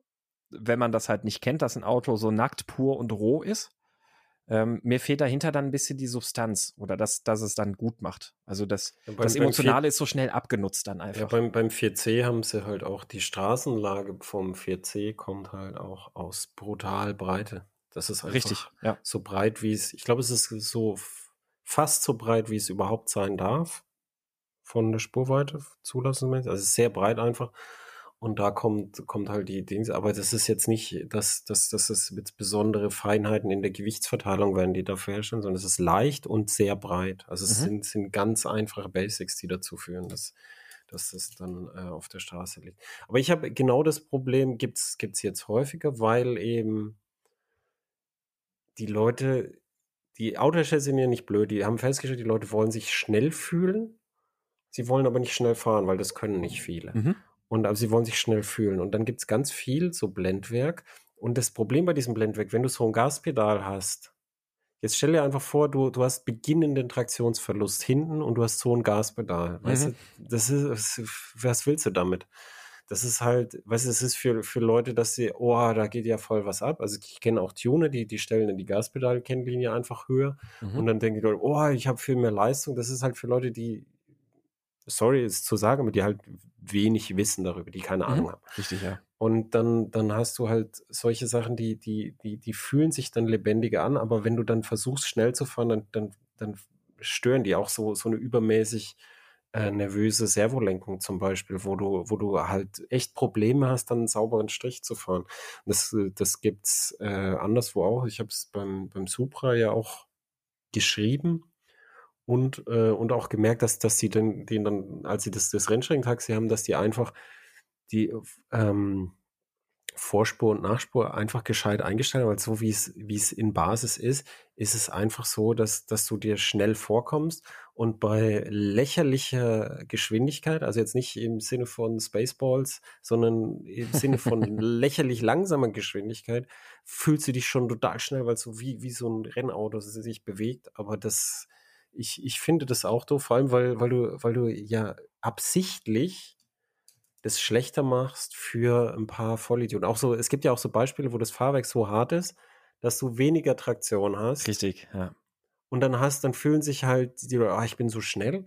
wenn man das halt nicht kennt, dass ein Auto so nackt, pur und roh ist. Ähm, mir fehlt dahinter dann ein bisschen die Substanz oder dass, dass es dann gut macht. Also das, ja, beim, das Emotionale 4, ist so schnell abgenutzt dann einfach. Ja, beim, beim 4C haben sie halt auch die Straßenlage vom 4C kommt halt auch aus brutal Breite. Das ist einfach Richtig, ja. so breit, wie es, ich glaube, es ist so fast so breit, wie es überhaupt sein darf von der Spurweite zulassen. Also sehr breit einfach. Und da kommt, kommt halt die Dinge, aber das ist jetzt nicht, dass, dass, dass es jetzt besondere Feinheiten in der Gewichtsverteilung werden, die dafür herstellen, sondern es ist leicht und sehr breit. Also es mhm. sind, sind ganz einfache Basics, die dazu führen, dass, dass es dann äh, auf der Straße liegt. Aber ich habe genau das Problem, gibt es jetzt häufiger, weil eben die Leute, die Autohersteller sind ja nicht blöd, die haben festgestellt, die Leute wollen sich schnell fühlen Sie wollen aber nicht schnell fahren, weil das können nicht viele. Mhm. Und aber sie wollen sich schnell fühlen. Und dann gibt es ganz viel so Blendwerk. Und das Problem bei diesem Blendwerk, wenn du so ein Gaspedal hast, jetzt stell dir einfach vor, du, du hast beginnenden Traktionsverlust hinten und du hast so ein Gaspedal. Mhm. Weißt du, das ist, was willst du damit? Das ist halt, weißt du, es ist für, für Leute, dass sie, oh, da geht ja voll was ab. Also ich kenne auch Tuner, die, die stellen dann die Gaspedal-Kennlinie einfach höher mhm. und dann denken die Leute, oh, ich habe viel mehr Leistung. Das ist halt für Leute, die sorry, es zu sagen, aber die halt wenig wissen darüber, die keine Ahnung mhm. haben. Richtig, ja. Und dann, dann hast du halt solche Sachen, die, die, die, die fühlen sich dann lebendiger an, aber wenn du dann versuchst, schnell zu fahren, dann, dann, dann stören die auch so, so eine übermäßig äh, nervöse Servolenkung zum Beispiel, wo du, wo du halt echt Probleme hast, dann einen sauberen Strich zu fahren. Das, das gibt's äh, anderswo auch. Ich habe es beim, beim Supra ja auch geschrieben und, äh, und auch gemerkt, dass, dass sie den, den dann, als sie das, das Rennstreckentaxi haben, dass die einfach die ähm, Vorspur und Nachspur einfach gescheit eingestellt haben, weil so wie es, wie es in Basis ist, ist es einfach so, dass, dass du dir schnell vorkommst und bei lächerlicher Geschwindigkeit, also jetzt nicht im Sinne von Spaceballs, sondern im Sinne von lächerlich langsamer Geschwindigkeit, fühlst du dich schon total schnell, weil so wie, wie so ein Rennauto sich bewegt, aber das, ich, ich finde das auch doof, vor allem, weil, weil, du, weil du ja absichtlich das schlechter machst für ein paar Vollidioten. Auch so, es gibt ja auch so Beispiele, wo das Fahrwerk so hart ist, dass du weniger Traktion hast. Richtig, ja. Und dann hast, dann fühlen sich halt die Leute, ah, ich bin so schnell.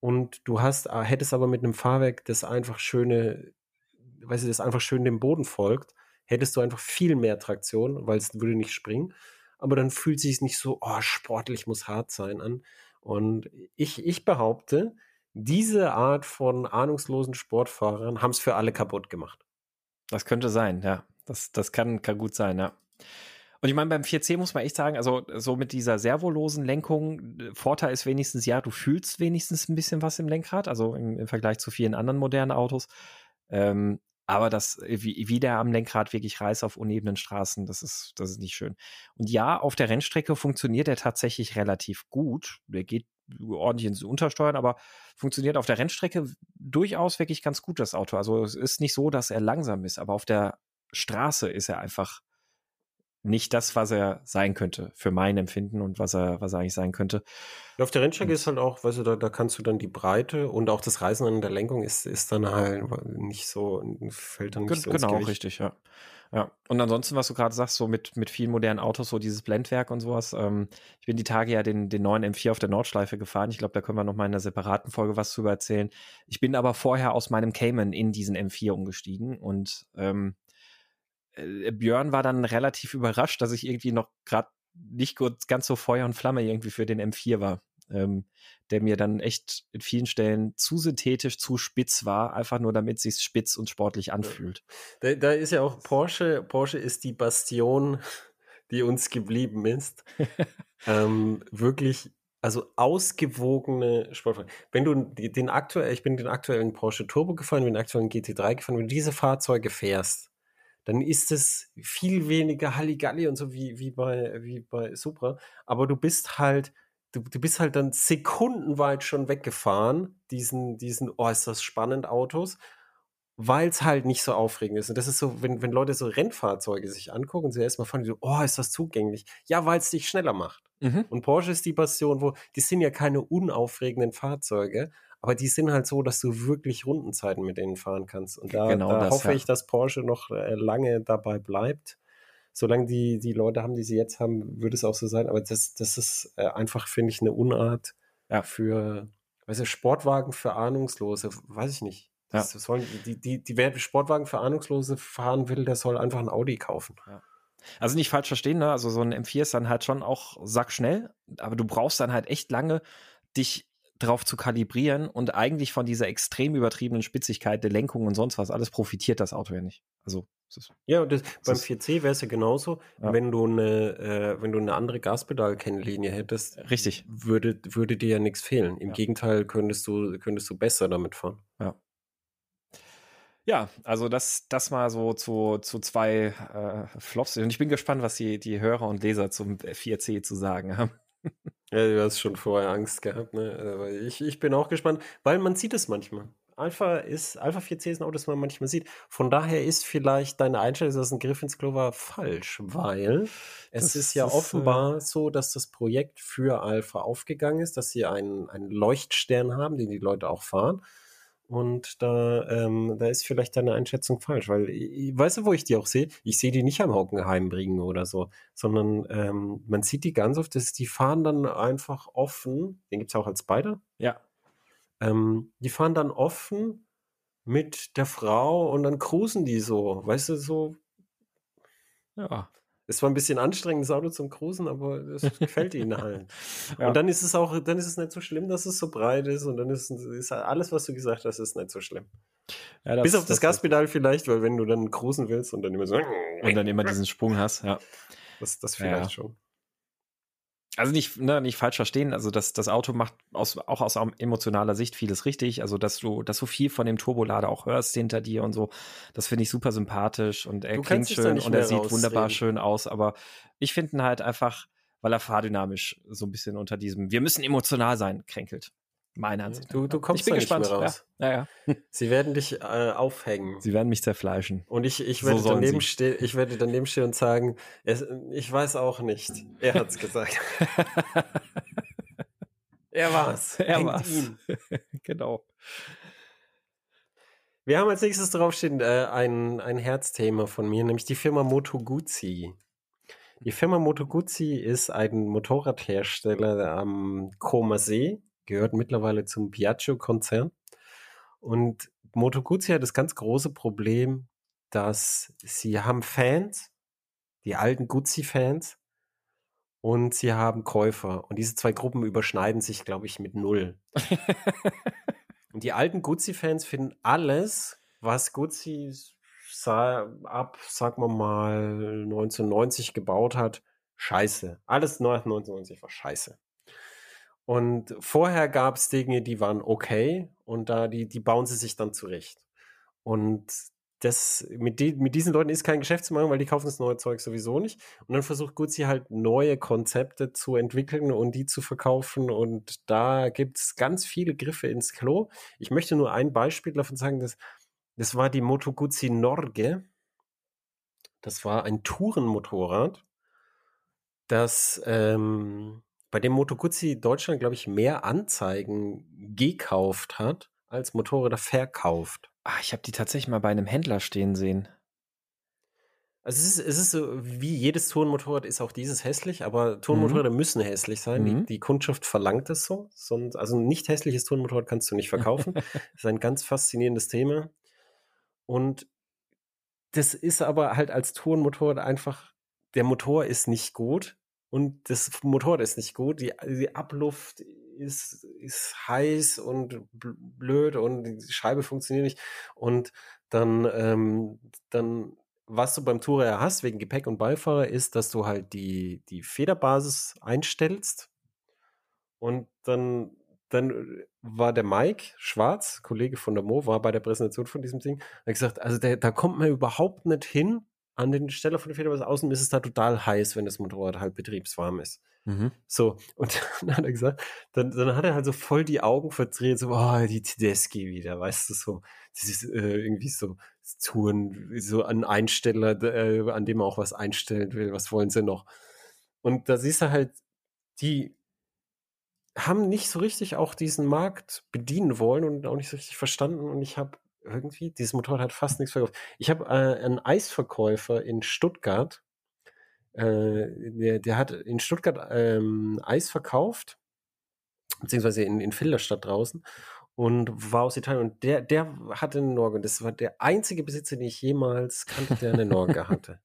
und du hast, äh, hättest aber mit einem Fahrwerk, das einfach schöne, weißt du, das einfach schön dem Boden folgt, hättest du einfach viel mehr Traktion, weil es würde nicht springen. Aber dann fühlt sich es nicht so, oh, sportlich muss hart sein an. Und ich, ich behaupte, diese Art von ahnungslosen Sportfahrern haben es für alle kaputt gemacht. Das könnte sein, ja. Das, das kann, kann gut sein, ja. Und ich meine, beim 4C muss man echt sagen, also so mit dieser servolosen Lenkung, Vorteil ist wenigstens, ja, du fühlst wenigstens ein bisschen was im Lenkrad, also im, im Vergleich zu vielen anderen modernen Autos. Ähm, aber das, wie, wie der am Lenkrad wirklich reißt auf unebenen Straßen, das ist, das ist nicht schön. Und ja, auf der Rennstrecke funktioniert er tatsächlich relativ gut. Der geht ordentlich ins Untersteuern, aber funktioniert auf der Rennstrecke durchaus wirklich ganz gut, das Auto. Also es ist nicht so, dass er langsam ist, aber auf der Straße ist er einfach nicht das, was er sein könnte, für mein Empfinden und was er, was er eigentlich sein könnte. auf der Rennstrecke ist halt auch, weißt du, da, da kannst du dann die Breite und auch das Reisen an der Lenkung ist, ist dann halt nicht so, fällt dann nicht so Genau, richtig, ja. Ja, und ansonsten, was du gerade sagst, so mit, mit vielen modernen Autos, so dieses Blendwerk und sowas. Ähm, ich bin die Tage ja den, den neuen M4 auf der Nordschleife gefahren. Ich glaube, da können wir noch mal in einer separaten Folge was drüber erzählen. Ich bin aber vorher aus meinem Cayman in diesen M4 umgestiegen und ähm, äh, Björn war dann relativ überrascht, dass ich irgendwie noch gerade nicht ganz so Feuer und Flamme irgendwie für den M4 war. Ähm, der mir dann echt in vielen Stellen zu synthetisch, zu spitz war, einfach nur damit sich spitz und sportlich anfühlt. Da, da, ist ja auch Porsche, Porsche ist die Bastion, die uns geblieben ist. ähm, wirklich, also ausgewogene Sportwagen. Wenn du den aktuellen, ich bin den aktuellen Porsche Turbo gefahren, bin den aktuellen GT3 gefahren, wenn du diese Fahrzeuge fährst, dann ist es viel weniger Halligalli und so wie, wie, bei, wie bei Supra. Aber du bist halt, du, du bist halt dann sekundenweit schon weggefahren, diesen, diesen, oh, ist das spannend, Autos, weil es halt nicht so aufregend ist. Und das ist so, wenn, wenn Leute so Rennfahrzeuge sich angucken, sie erstmal die so, oh, ist das zugänglich? Ja, weil es dich schneller macht. Mhm. Und Porsche ist die Passion, wo, die sind ja keine unaufregenden Fahrzeuge, aber die sind halt so, dass du wirklich Rundenzeiten mit denen fahren kannst. Und da, genau da das, hoffe ja. ich, dass Porsche noch äh, lange dabei bleibt. Solange die, die Leute haben, die sie jetzt haben, würde es auch so sein. Aber das, das ist äh, einfach, finde ich, eine Unart ja. für, weißt du, Sportwagen für Ahnungslose, weiß ich nicht. Das, ja. sollen, die, die, die, wer Sportwagen für Ahnungslose fahren will, der soll einfach ein Audi kaufen. Ja. Also nicht falsch verstehen, ne? Also so ein M4 ist dann halt schon auch sackschnell, aber du brauchst dann halt echt lange, dich drauf zu kalibrieren und eigentlich von dieser extrem übertriebenen Spitzigkeit der Lenkung und sonst was alles profitiert das Auto ja nicht. Also ja, das, beim 4C wäre es ja genauso, ja. wenn du eine, äh, wenn du eine andere Gaspedal-Kennlinie hättest. Richtig. Würde, würde dir ja nichts fehlen. Im ja. Gegenteil könntest du, könntest du besser damit fahren. Ja. Ja, also das, das mal so zu, zu zwei äh, Flops. Und ich bin gespannt, was die, die Hörer und Leser zum 4C zu sagen haben. Ja, du hast schon vorher Angst gehabt, ne? Ich, ich bin auch gespannt, weil man sieht es manchmal. Alpha ist, Alpha 4C ist ein Auto, das man manchmal sieht. Von daher ist vielleicht deine Einstellung, dass ein Griff ins Klo war, falsch, weil es das ist ja ist, äh, offenbar äh, so, dass das Projekt für Alpha aufgegangen ist, dass sie einen, einen Leuchtstern haben, den die Leute auch fahren. Und da, ähm, da ist vielleicht deine Einschätzung falsch, weil, weißt du, wo ich die auch sehe? Ich sehe die nicht am Hockenheim bringen oder so, sondern ähm, man sieht die ganz oft, dass die fahren dann einfach offen, den gibt es auch als Spider. Ja. Ähm, die fahren dann offen mit der Frau und dann cruisen die so, weißt du, so. Ja. Es war ein bisschen anstrengend, das Auto zum Cruisen, aber es gefällt ihnen halt. ja. Und dann ist es auch, dann ist es nicht so schlimm, dass es so breit ist und dann ist, ist alles, was du gesagt hast, ist nicht so schlimm. Ja, das, Bis auf das, das Gaspedal vielleicht, weil wenn du dann cruisen willst und dann immer so und dann immer diesen Sprung hast, ja. Das, das vielleicht ja. schon also nicht, ne, nicht falsch verstehen, also das, das Auto macht aus, auch aus emotionaler Sicht vieles richtig, also dass du, dass du viel von dem Turbolader auch hörst hinter dir und so, das finde ich super sympathisch und er du klingt schön und er sieht rausreden. wunderbar schön aus, aber ich finde ihn halt einfach, weil er fahrdynamisch so ein bisschen unter diesem, wir müssen emotional sein, kränkelt. Meiner Ansicht. Du, du kommst ich bin gespannt. raus. Ja. Ja, ja. Sie werden dich äh, aufhängen. Sie werden mich zerfleischen. Und ich, ich, werde so daneben stehen, ich werde daneben stehen und sagen, es, ich weiß auch nicht. Er hat es gesagt. er war's. Er Hängt war's. Ihn. genau. Wir haben als nächstes draufstehen äh, ein, ein Herzthema von mir, nämlich die Firma Moto Guzzi. Die Firma Moto Guzzi ist ein Motorradhersteller am Koma See gehört mittlerweile zum Piaggio-Konzern. Und Moto Guzzi hat das ganz große Problem, dass sie haben Fans, die alten Guzzi-Fans, und sie haben Käufer. Und diese zwei Gruppen überschneiden sich, glaube ich, mit null. und die alten Guzzi-Fans finden alles, was Guzzi ab, sagen wir mal, 1990 gebaut hat, scheiße. Alles nach 1990 war scheiße. Und vorher gab es Dinge, die waren okay und da die, die bauen sie sich dann zurecht. Und das, mit, die, mit diesen Leuten ist kein Geschäft zu machen, weil die kaufen das neue Zeug sowieso nicht. Und dann versucht Gucci halt neue Konzepte zu entwickeln und die zu verkaufen. Und da gibt es ganz viele Griffe ins Klo. Ich möchte nur ein Beispiel davon sagen, dass das war die Moto Guzzi Norge. Das war ein Tourenmotorrad, das ähm, bei dem Moto Guzzi Deutschland, glaube ich, mehr Anzeigen gekauft hat, als Motorräder verkauft. Ah, ich habe die tatsächlich mal bei einem Händler stehen sehen. Also es ist, es ist so, wie jedes Tourenmotorrad ist auch dieses hässlich, aber Tourenmotorräder mhm. müssen hässlich sein. Mhm. Die, die, Kundschaft verlangt es so. Sonst, also ein nicht hässliches Tourenmotorrad kannst du nicht verkaufen. das ist ein ganz faszinierendes Thema. Und das ist aber halt als Tourenmotorrad einfach, der Motor ist nicht gut und das Motorrad ist nicht gut. Die, die Abluft ist, ist heiß und blöd und die Scheibe funktioniert nicht. Und dann, ähm, dann was du beim Tourer hast, wegen Gepäck und Beifahrer, ist, dass du halt die, die Federbasis einstellst und dann, dann war der Mike Schwarz, Kollege von der Mo, war bei der Präsentation von diesem Ding, hat gesagt, also der, da kommt man überhaupt nicht hin, an den Stelle von der Federbasis außen ist es da total heiß, wenn das Motorrad halt betriebswarm ist. Mhm. So, und dann hat er gesagt, dann, dann hat er halt so voll die Augen verdreht, so, oh, die Tedeschi wieder, weißt du, so, dieses äh, irgendwie so Touren, so ein Einsteller, äh, an dem er auch was einstellen will, was wollen sie noch? Und da siehst du halt, die haben nicht so richtig auch diesen Markt bedienen wollen und auch nicht so richtig verstanden und ich habe irgendwie, dieses Motorrad hat fast nichts verkauft. Ich habe äh, einen Eisverkäufer in Stuttgart, äh, der, der hat in Stuttgart ähm, Eis verkauft, beziehungsweise in, in Filderstadt draußen und war aus Italien und der, der hatte eine Norge. Das war der einzige Besitzer, den ich jemals kannte, der eine Norge hatte.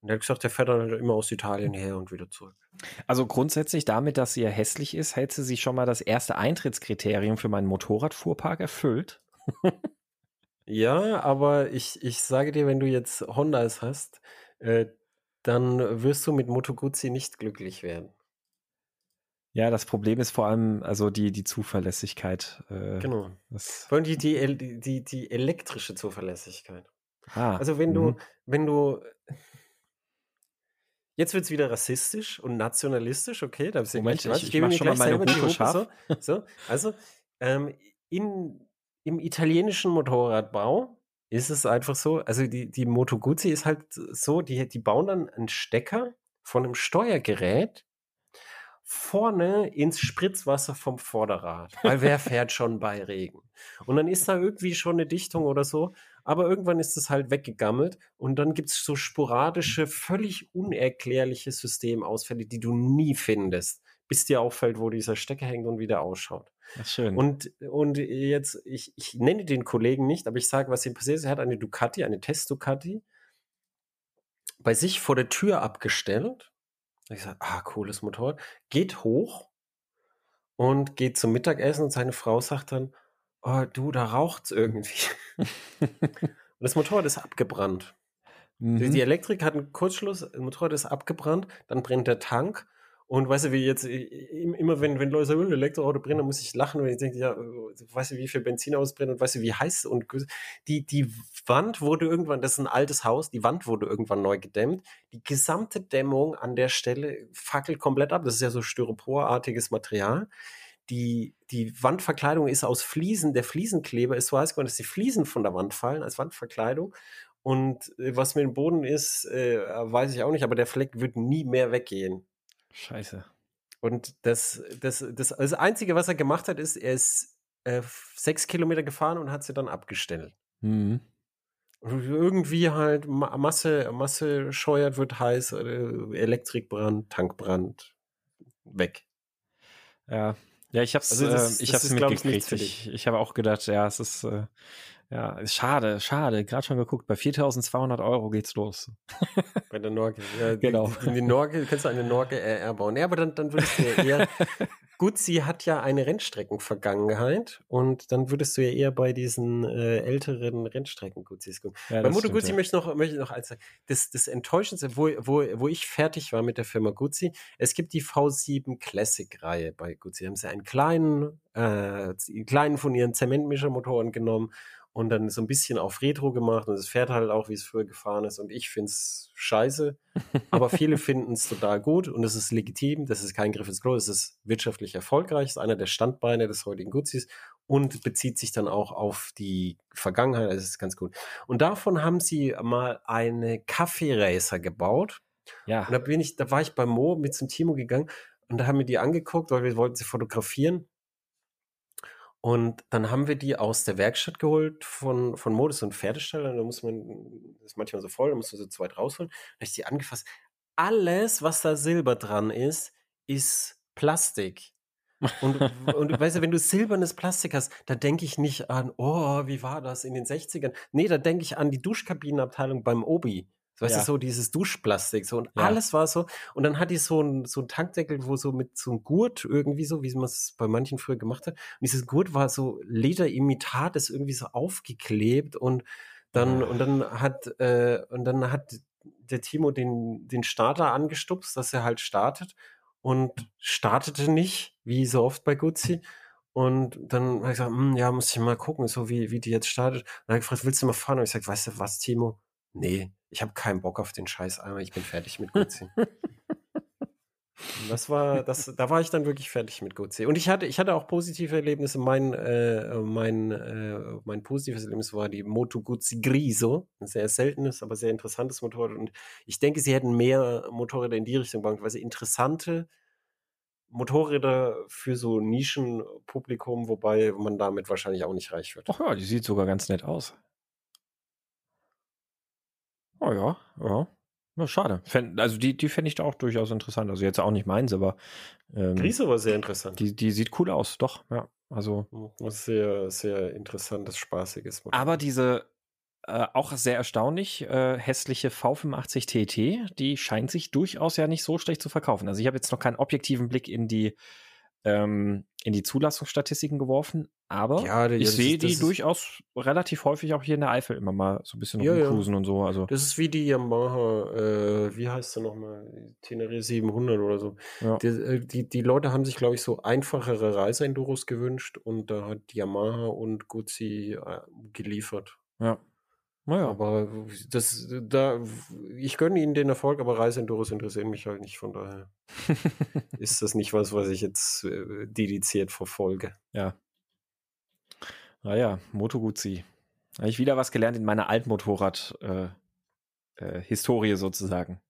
Und er hat gesagt, der fährt dann halt immer aus Italien her und wieder zurück. Also grundsätzlich damit, dass sie ja hässlich ist, hätte sie schon mal das erste Eintrittskriterium für meinen Motorradfuhrpark erfüllt. Ja, aber ich, ich sage dir, wenn du jetzt Hondas hast, äh, dann wirst du mit Moto Guzzi nicht glücklich werden. Ja, das Problem ist vor allem also die, die Zuverlässigkeit. Äh, genau. Vor allem die, die, die, die elektrische Zuverlässigkeit. Ah, also wenn du, mhm. wenn du Jetzt wird es wieder rassistisch und nationalistisch, okay? Da Moment, ich, ich, ich, ich mach schon mal meine Hufe scharf. So, so, also, ähm, in, im italienischen Motorradbau ist es einfach so, also die, die Moto Guzzi ist halt so, die, die bauen dann einen Stecker von einem Steuergerät vorne ins Spritzwasser vom Vorderrad, weil wer fährt schon bei Regen? Und dann ist da irgendwie schon eine Dichtung oder so, aber irgendwann ist es halt weggegammelt und dann gibt es so sporadische, völlig unerklärliche Systemausfälle, die du nie findest, bis dir auffällt, wo dieser Stecker hängt und wieder ausschaut. Ach, schön. Und, und jetzt, ich, ich nenne den Kollegen nicht, aber ich sage, was ihm passiert ist. Er hat eine Ducati, eine Test-Ducati, bei sich vor der Tür abgestellt. Ich sage, ah, cooles Motorrad. Geht hoch und geht zum Mittagessen und seine Frau sagt dann, oh, du, da raucht's irgendwie. und das Motorrad ist abgebrannt. Mhm. Die Elektrik hat einen Kurzschluss, das Motorrad ist abgebrannt, dann brennt der Tank und weißt du, wie jetzt, immer wenn, wenn Leute sagen, ein Elektroauto brennt, dann muss ich lachen, und ich denke, ja, weißt du, wie viel Benzin ausbrennt und weißt du, wie heiß und die, die Wand wurde irgendwann, das ist ein altes Haus, die Wand wurde irgendwann neu gedämmt. Die gesamte Dämmung an der Stelle fackelt komplett ab. Das ist ja so styroporartiges Material. Die, die Wandverkleidung ist aus Fliesen, der Fliesenkleber ist so heiß geworden, dass die Fliesen von der Wand fallen als Wandverkleidung. Und äh, was mit dem Boden ist, äh, weiß ich auch nicht, aber der Fleck wird nie mehr weggehen. Scheiße. Und das, das, das, das Einzige, was er gemacht hat, ist, er ist äh, sechs Kilometer gefahren und hat sie dann abgestellt. Mhm. Und irgendwie halt Masse, Masse scheuert, wird heiß, äh, Elektrikbrand, Tankbrand, weg. Ja, Ja, ich hab's, also das, äh, ich hab's mitgekriegt. Ich, ich, ich habe auch gedacht, ja, es ist, äh, ja, ist schade, schade. Gerade schon geguckt, bei 4200 Euro geht's los. Bei der Norge. Ja, genau. Die, die Norge, kannst du eine Norge RR bauen. Ja, aber dann, dann würdest du ja eher, gut, sie hat ja eine Rennstreckenvergangenheit und dann würdest du ja eher bei diesen äh, älteren Rennstrecken Guzis gucken. Ja, bei Moto Guzzi ja. möchte ich noch, möchte noch eins sagen. Das, das Enttäuschendste, wo, wo, wo ich fertig war mit der Firma Guzzi, es gibt die V7 Classic-Reihe bei Guzzi. Haben sie einen kleinen, äh, einen kleinen von ihren Zementmischermotoren genommen und dann so ein bisschen auf Retro gemacht und es fährt halt auch, wie es früher gefahren ist und ich finde es scheiße, aber viele finden es total gut und es ist legitim, das ist kein Griff ins Klo, es ist wirtschaftlich erfolgreich, es ist einer der Standbeine des heutigen Guzis und bezieht sich dann auch auf die Vergangenheit, das ist ganz gut. Und davon haben sie mal eine Kaffeeracer gebaut. Ja. Und da bin ich, da war ich bei Mo mit zum Timo gegangen und da haben wir die angeguckt, weil wir wollten sie fotografieren und dann haben wir die aus der Werkstatt geholt von, von Modus und Pferdesteller. Da muss man, das ist manchmal so voll, da muss man so zweit rausholen. Da habe ich die angefasst. Alles, was da Silber dran ist, ist Plastik. Und, und weißt du, wenn du silbernes Plastik hast, da denke ich nicht an, oh, wie war das in den 60ern? Nee, da denke ich an die Duschkabinenabteilung beim Obi. Weißt ja. du, so dieses Duschplastik, so und ja. alles war so. Und dann hat die so ein, so Tankdeckel, wo so mit so einem Gurt irgendwie so, wie man es bei manchen früher gemacht hat. Und dieses Gurt war so Lederimitat, ist irgendwie so aufgeklebt und dann, und dann hat, äh, und dann hat der Timo den, den Starter angestupst, dass er halt startet und startete nicht, wie so oft bei Guzzi. Und dann habe ich gesagt, hm, ja, muss ich mal gucken, so wie, wie die jetzt startet. Und dann habe ich gefragt, willst du mal fahren? Und ich gesagt, weißt du was, Timo? Nee, ich habe keinen Bock auf den Scheiß einmal, ich bin fertig mit Guzzi. das war, das, da war ich dann wirklich fertig mit Guzzi. Und ich hatte, ich hatte auch positive Erlebnisse. Mein, äh, mein, äh, mein positives Erlebnis war die Moto Guzzi Griso. Ein sehr seltenes, aber sehr interessantes Motorrad. Und ich denke, sie hätten mehr Motorräder in die Richtung gebaut, weil sie interessante Motorräder für so Nischenpublikum, wobei man damit wahrscheinlich auch nicht reich wird. Ach ja, die sieht sogar ganz nett aus. Oh ja, ja. Na, schade. Fänd, also die, die fände ich da auch durchaus interessant. Also jetzt auch nicht meins, aber ähm, Grise war sehr interessant. Die, die sieht cool aus, doch, ja. Also. Was sehr, sehr interessantes, spaßiges Modell. Aber diese äh, auch sehr erstaunlich äh, hässliche V85 TT, die scheint sich durchaus ja nicht so schlecht zu verkaufen. Also ich habe jetzt noch keinen objektiven Blick in die ähm, in die Zulassungsstatistiken geworfen, aber ja, ich ja, sehe die durchaus relativ häufig auch hier in der Eifel immer mal so ein bisschen ja, rumcruisen und so. Also. Das ist wie die Yamaha, äh, wie heißt sie nochmal? Tenere 700 oder so. Die, äh, die, die, Leute haben sich, glaube ich, so einfachere Reiseenduros gewünscht und da hat Yamaha und Guzzi äh, geliefert. Ja. Naja. Aber das, da, ich gönne ihnen den Erfolg, aber Reiseenduros interessieren mich halt nicht, von daher ist das nicht was, was ich jetzt äh, dediziert verfolge. Ja. Naja, Moto Guzzi. Habe ich wieder was gelernt in meiner Altmotorrad-Historie äh, äh, sozusagen.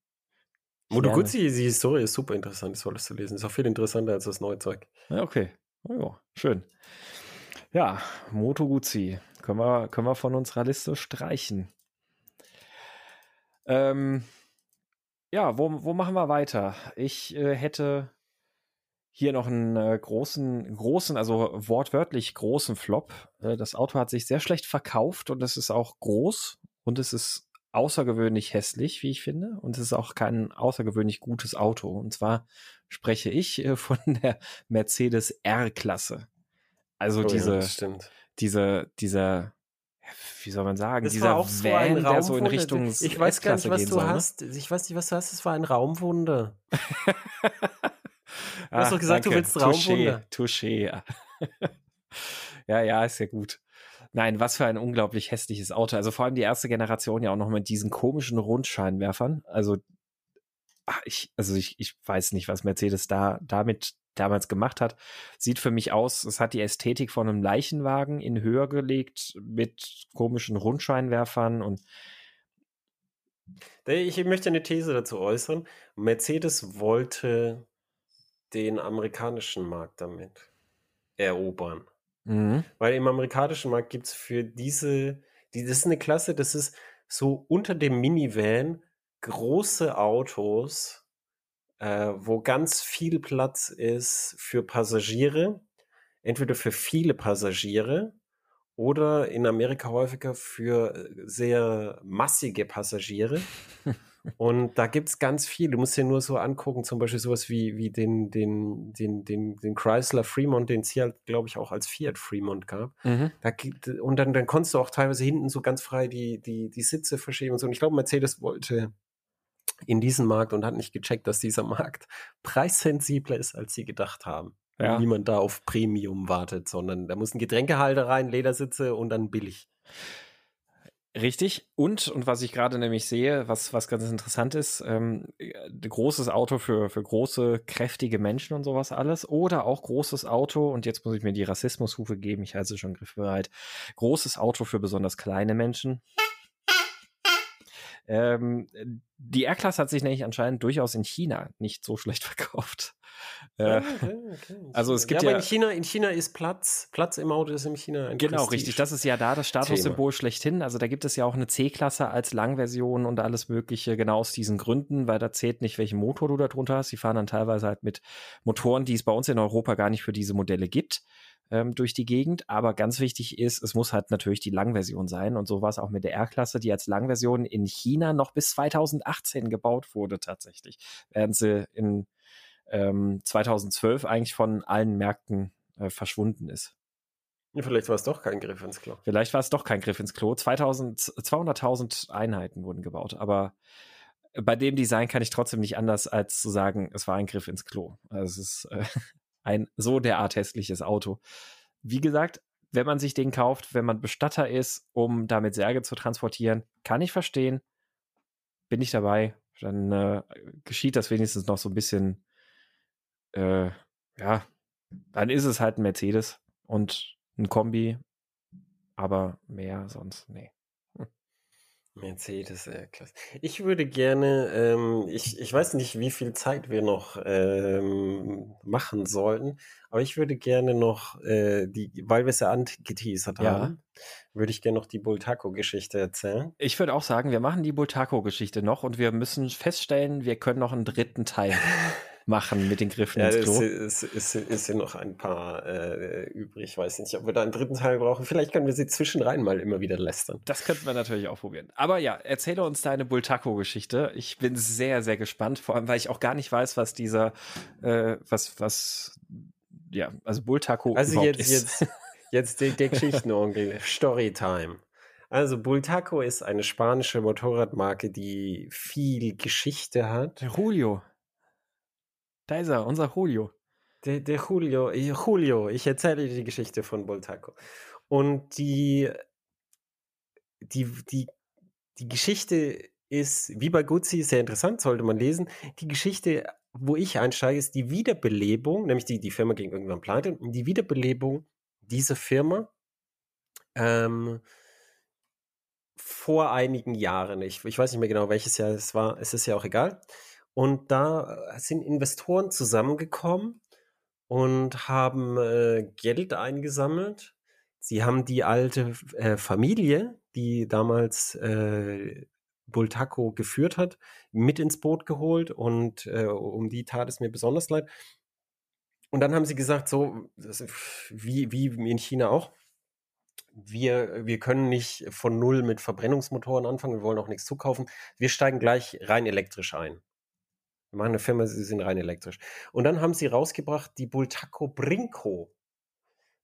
Moto Guzzi, die Historie ist super interessant, das solltest du lesen. Ist auch viel interessanter als das neue Zeug. Ja, okay. Oh, ja, schön. Ja, Moto Guzzi. Können wir, können wir von unserer Liste streichen. Ähm, ja, wo, wo machen wir weiter? Ich äh, hätte hier noch einen äh, großen, großen, also wortwörtlich großen Flop. Äh, das Auto hat sich sehr schlecht verkauft und es ist auch groß und es ist außergewöhnlich hässlich, wie ich finde. Und es ist auch kein außergewöhnlich gutes Auto. Und zwar spreche ich äh, von der Mercedes R-Klasse. Also oh, diese, ja, diese, dieser, wie soll man sagen, das dieser Van, so der so in Richtung Ich weiß gar nicht, was du soll, ne? hast. Ne? Ich weiß nicht, was du hast. Es war ein Raumwunder. du hast doch gesagt, danke. du willst Raumwunder. Touché. ja, ja, ist ja gut. Nein, was für ein unglaublich hässliches Auto. Also vor allem die erste Generation ja auch noch mit diesen komischen Rundscheinwerfern. Also ach, ich, also ich, ich weiß nicht, was Mercedes da damit damals gemacht hat, sieht für mich aus, es hat die Ästhetik von einem Leichenwagen in höher gelegt mit komischen Rundscheinwerfern und ich möchte eine These dazu äußern. Mercedes wollte den amerikanischen Markt damit erobern. Mhm. Weil im amerikanischen Markt gibt es für diese, die, das ist eine Klasse, das ist so unter dem Minivan große Autos, äh, wo ganz viel Platz ist für Passagiere entweder für viele Passagiere oder in Amerika häufiger für äh, sehr massige Passagiere. Und da gibt es ganz viel. Du musst dir nur so angucken, zum Beispiel sowas wie, wie den, den, den, den, den Chrysler Fremont, den es hier, halt, glaube ich, auch als Fiat Fremont gab. Mhm. Da gibt, und dann, dann konntest du auch teilweise hinten so ganz frei die, die, die Sitze verschieben und so. Und ich glaube, Mercedes wollte in diesen Markt und hat nicht gecheckt, dass dieser Markt preissensibler ist, als sie gedacht haben. Ja. Niemand da auf Premium wartet, sondern da muss ein Getränkehalter rein, Ledersitze und dann billig. Richtig. Und, und was ich gerade nämlich sehe, was, was ganz interessant ist, ähm, großes Auto für, für große, kräftige Menschen und sowas alles. Oder auch großes Auto, und jetzt muss ich mir die Rassismushufe geben, ich halte schon griffbereit. Großes Auto für besonders kleine Menschen. Ähm, die R-Klasse hat sich nämlich anscheinend durchaus in China nicht so schlecht verkauft. Ah, okay, okay. Also es gibt ja, ja in China, in China ist Platz, Platz im Auto ist in China ein Genau, Prestige richtig. Das ist ja da das Statussymbol schlechthin. Also da gibt es ja auch eine C-Klasse als Langversion und alles Mögliche, genau aus diesen Gründen, weil da zählt nicht, welchen Motor du da drunter hast. Die fahren dann teilweise halt mit Motoren, die es bei uns in Europa gar nicht für diese Modelle gibt ähm, durch die Gegend. Aber ganz wichtig ist, es muss halt natürlich die Langversion sein. Und so war es auch mit der R-Klasse, die als Langversion in China noch bis 2018 gebaut wurde tatsächlich. Während sie in ähm, 2012 eigentlich von allen Märkten äh, verschwunden ist. Ja, vielleicht war es doch kein Griff ins Klo. Vielleicht war es doch kein Griff ins Klo. 200.000 Einheiten wurden gebaut, aber bei dem Design kann ich trotzdem nicht anders als zu sagen, es war ein Griff ins Klo. Also es ist äh, ein so derart hässliches Auto. Wie gesagt, wenn man sich den kauft, wenn man Bestatter ist, um damit Särge zu transportieren, kann ich verstehen. Bin ich dabei, dann äh, geschieht das wenigstens noch so ein bisschen äh, ja, dann ist es halt ein Mercedes und ein Kombi, aber mehr sonst, nee. Hm. Mercedes, ja, klasse. Ich würde gerne, ähm, ich, ich weiß nicht, wie viel Zeit wir noch ähm, machen sollten, aber ich würde gerne noch, äh, die, weil wir es ja angeteasert ja. haben, würde ich gerne noch die Bultaco-Geschichte erzählen. Ich würde auch sagen, wir machen die Bultaco-Geschichte noch und wir müssen feststellen, wir können noch einen dritten Teil machen mit den Griffen ja, ins Klo. Es ist, ist, ist, ist noch ein paar äh, übrig. Ich weiß nicht, ob wir da einen dritten Teil brauchen. Vielleicht können wir sie zwischenrein mal immer wieder lästern. Das könnten wir natürlich auch probieren. Aber ja, erzähle uns deine Bultaco-Geschichte. Ich bin sehr, sehr gespannt, vor allem, weil ich auch gar nicht weiß, was dieser, äh, was, was, ja, also Bultaco also jetzt, ist. jetzt, jetzt der, der Geschichtenonkel, Storytime. Also Bultaco ist eine spanische Motorradmarke, die viel Geschichte hat. Julio. Da ist er, unser Julio. Der, der Julio, Julio, ich erzähle dir die Geschichte von Boltaco. Und die, die, die, die Geschichte ist, wie bei Guzzi, sehr interessant, sollte man lesen. Die Geschichte, wo ich einsteige, ist die Wiederbelebung, nämlich die, die Firma ging irgendwann pleite, die Wiederbelebung dieser Firma ähm, vor einigen Jahren. Ich, ich weiß nicht mehr genau, welches Jahr es war, es ist ja auch egal. Und da äh, sind Investoren zusammengekommen und haben äh, Geld eingesammelt. Sie haben die alte äh, Familie, die damals äh, Bultaco geführt hat, mit ins Boot geholt und äh, um die tat es mir besonders leid. Und dann haben sie gesagt, so wie, wie in China auch, wir, wir können nicht von null mit Verbrennungsmotoren anfangen, wir wollen auch nichts zukaufen. Wir steigen gleich rein elektrisch ein. Wir machen eine Firma, sie sind rein elektrisch. Und dann haben sie rausgebracht die Bultaco Brinco.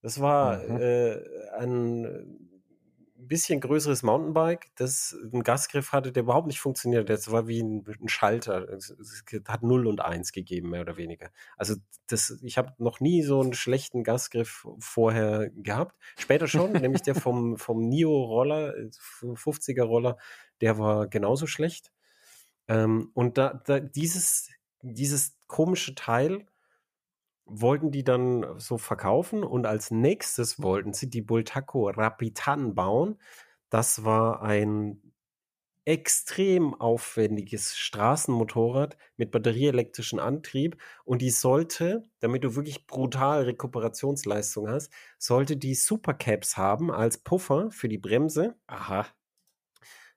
Das war mhm. äh, ein bisschen größeres Mountainbike, das einen Gasgriff hatte, der überhaupt nicht funktioniert. Das war wie ein, ein Schalter. Es, es, hat 0 und 1 gegeben, mehr oder weniger. Also das, ich habe noch nie so einen schlechten Gasgriff vorher gehabt. Später schon, nämlich der vom, vom Nio-Roller, 50er-Roller, äh, der war genauso schlecht. Ähm, und da, da dieses, dieses komische Teil wollten die dann so verkaufen und als nächstes wollten sie die Bultaco Rapitan bauen. Das war ein extrem aufwendiges Straßenmotorrad mit batterieelektrischen Antrieb und die sollte, damit du wirklich brutal Rekuperationsleistung hast, sollte die Supercaps haben als Puffer für die Bremse. Aha.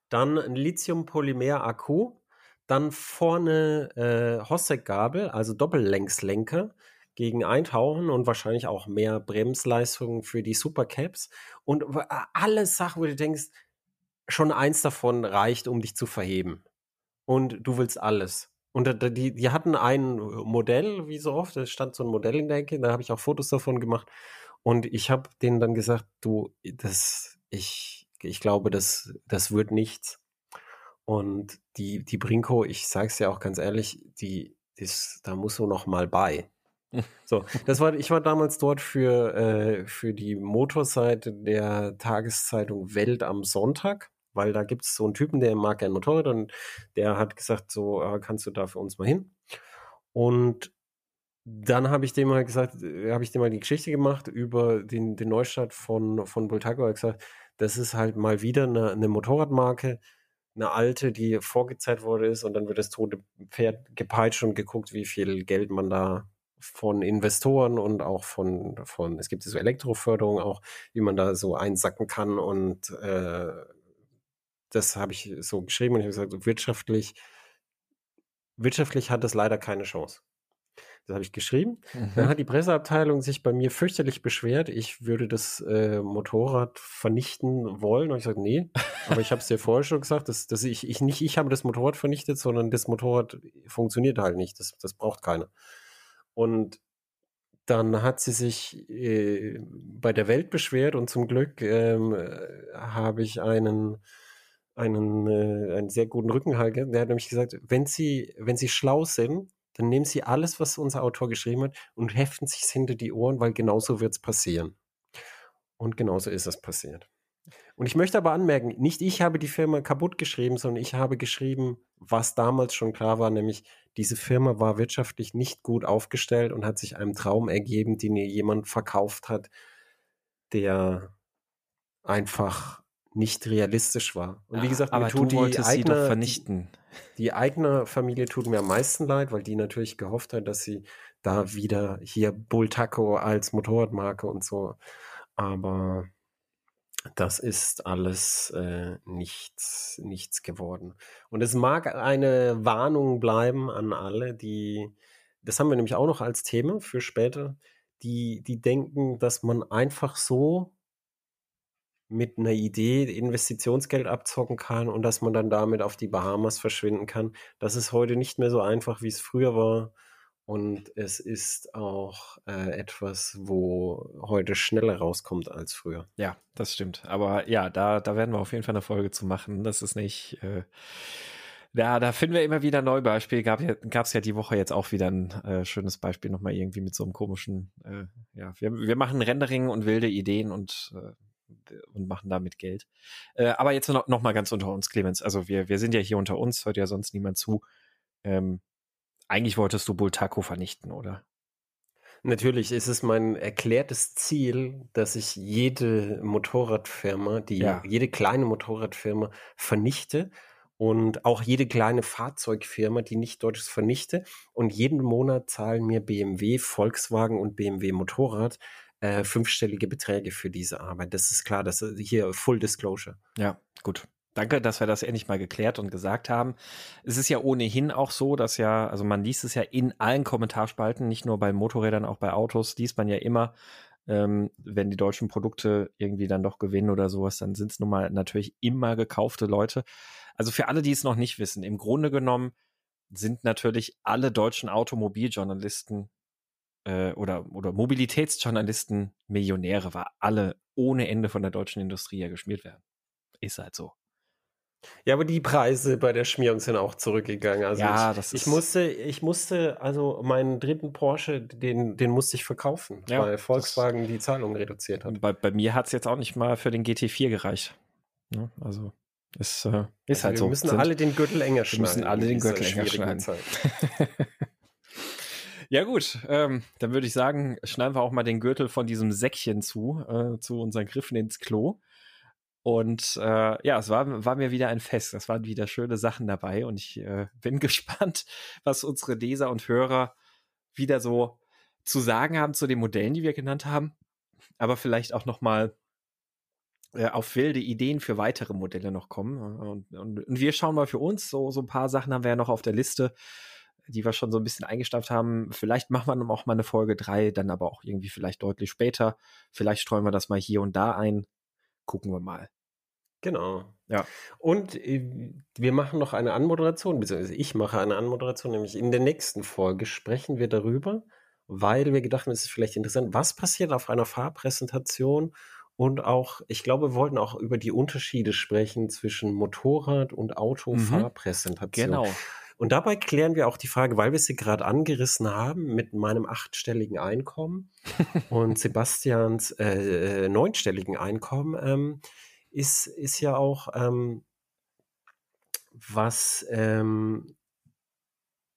Dann ein Lithium-Polymer-Akku dann vorne äh, Hossek-Gabel, also Doppellängslenker, gegen Eintauchen und wahrscheinlich auch mehr Bremsleistungen für die Supercaps und alles Sachen, wo du denkst, schon eins davon reicht, um dich zu verheben. Und du willst alles. Und die, die hatten ein Modell, wie so oft, es stand so ein Modell in der Ecke, da habe ich auch Fotos davon gemacht. Und ich habe denen dann gesagt, du, das, ich, ich glaube, das, das wird nichts. Und die, die Brinko, ich sage es ja auch ganz ehrlich, die, das, da musst du noch mal bei. So, das war, ich war damals dort für, äh, für die Motorseite der Tageszeitung Welt am Sonntag, weil da gibt es so einen Typen, der mag ein Motorrad und der hat gesagt, so, äh, kannst du da für uns mal hin? Und dann habe ich dem mal gesagt, äh, habe ich dem mal die Geschichte gemacht über den, den Neustart von, von Bultaco. Er gesagt, das ist halt mal wieder eine, eine Motorradmarke, eine alte, die vorgezeigt wurde ist und dann wird das tote Pferd gepeitscht und geguckt, wie viel Geld man da von Investoren und auch von, von es gibt so Elektroförderung auch, wie man da so einsacken kann und äh, das habe ich so geschrieben und ich habe gesagt, wirtschaftlich, wirtschaftlich hat es leider keine Chance. Das habe ich geschrieben. Mhm. Dann hat die Presseabteilung sich bei mir fürchterlich beschwert. Ich würde das äh, Motorrad vernichten wollen. Und ich sagte, nee, aber ich habe es dir vorher schon gesagt, dass, dass ich, ich nicht, ich habe das Motorrad vernichtet, sondern das Motorrad funktioniert halt nicht. Das, das braucht keiner. Und dann hat sie sich äh, bei der Welt beschwert und zum Glück ähm, habe ich einen einen, äh, einen sehr guten Rückenhalter. Der hat nämlich gesagt, wenn Sie, wenn Sie schlau sind, dann nehmen Sie alles, was unser Autor geschrieben hat und heften sich hinter die Ohren, weil genauso wird es passieren. Und genauso ist es passiert. Und ich möchte aber anmerken, nicht ich habe die Firma kaputt geschrieben, sondern ich habe geschrieben, was damals schon klar war, nämlich diese Firma war wirtschaftlich nicht gut aufgestellt und hat sich einem Traum ergeben, den ihr jemand verkauft hat, der einfach nicht realistisch war. Und wie gesagt, aber mir tut die eigene, vernichten. Die, die, eigene Familie tut mir am meisten leid, weil die natürlich gehofft hat, dass sie da wieder hier Bultaco als Motorradmarke und so. Aber das ist alles äh, nichts, nichts geworden. Und es mag eine Warnung bleiben an alle, die, das haben wir nämlich auch noch als Thema für später, die, die denken, dass man einfach so mit einer Idee Investitionsgeld abzocken kann und dass man dann damit auf die Bahamas verschwinden kann. Das ist heute nicht mehr so einfach, wie es früher war. Und es ist auch äh, etwas, wo heute schneller rauskommt als früher. Ja, das stimmt. Aber ja, da, da werden wir auf jeden Fall eine Folge zu machen. Das ist nicht. Äh, ja, da finden wir immer wieder Neubeispiele. Gab es ja die Woche jetzt auch wieder ein äh, schönes Beispiel nochmal irgendwie mit so einem komischen. Äh, ja, wir, wir machen Rendering und wilde Ideen und äh, und machen damit Geld. Äh, aber jetzt noch, noch mal ganz unter uns, Clemens. Also wir, wir sind ja hier unter uns, hört ja sonst niemand zu. Ähm, eigentlich wolltest du Bultaco vernichten, oder? Natürlich ist es mein erklärtes Ziel, dass ich jede Motorradfirma, die ja. jede kleine Motorradfirma vernichte und auch jede kleine Fahrzeugfirma, die nicht deutsch ist, vernichte. Und jeden Monat zahlen mir BMW, Volkswagen und BMW Motorrad äh, fünfstellige Beträge für diese Arbeit. Das ist klar, das ist hier Full Disclosure. Ja, gut. Danke, dass wir das endlich mal geklärt und gesagt haben. Es ist ja ohnehin auch so, dass ja, also man liest es ja in allen Kommentarspalten, nicht nur bei Motorrädern, auch bei Autos, liest man ja immer, ähm, wenn die deutschen Produkte irgendwie dann doch gewinnen oder sowas, dann sind es nun mal natürlich immer gekaufte Leute. Also für alle, die es noch nicht wissen, im Grunde genommen sind natürlich alle deutschen Automobiljournalisten äh, oder, oder Mobilitätsjournalisten Millionäre, weil alle ohne Ende von der deutschen Industrie ja geschmiert werden. Ist halt so. Ja, aber die Preise bei der Schmierung sind auch zurückgegangen. Also ja, ich, das ist ich musste, ich musste, also meinen dritten Porsche, den, den musste ich verkaufen, ja, weil Volkswagen die Zahlung reduziert hat. Bei, bei mir hat es jetzt auch nicht mal für den GT4 gereicht. Ne? also ist, äh, ist also halt wir so. Wir müssen sind, alle den Gürtel enger schneiden. Wir müssen alle den Gürtel enger schneiden. Ja gut, ähm, dann würde ich sagen, schneiden wir auch mal den Gürtel von diesem Säckchen zu, äh, zu unseren Griffen ins Klo. Und äh, ja, es war, war mir wieder ein Fest. Es waren wieder schöne Sachen dabei und ich äh, bin gespannt, was unsere Leser und Hörer wieder so zu sagen haben zu den Modellen, die wir genannt haben. Aber vielleicht auch noch mal äh, auf wilde Ideen für weitere Modelle noch kommen. Und, und, und, wir schauen mal für uns, so, so ein paar Sachen haben wir ja noch auf der Liste, die wir schon so ein bisschen eingestampft haben. Vielleicht machen wir auch mal eine Folge 3, dann aber auch irgendwie vielleicht deutlich später. Vielleicht streuen wir das mal hier und da ein. Gucken wir mal. Genau. Ja. Und äh, wir machen noch eine Anmoderation, beziehungsweise ich mache eine Anmoderation, nämlich in der nächsten Folge sprechen wir darüber, weil wir gedacht haben, es ist vielleicht interessant, was passiert auf einer Fahrpräsentation und auch, ich glaube, wir wollten auch über die Unterschiede sprechen zwischen Motorrad- und Autofahrpräsentation. Mhm. Genau. Und dabei klären wir auch die Frage, weil wir sie gerade angerissen haben mit meinem achtstelligen Einkommen und Sebastians äh, äh, neunstelligen Einkommen, ähm, ist, ist ja auch ähm, was ähm,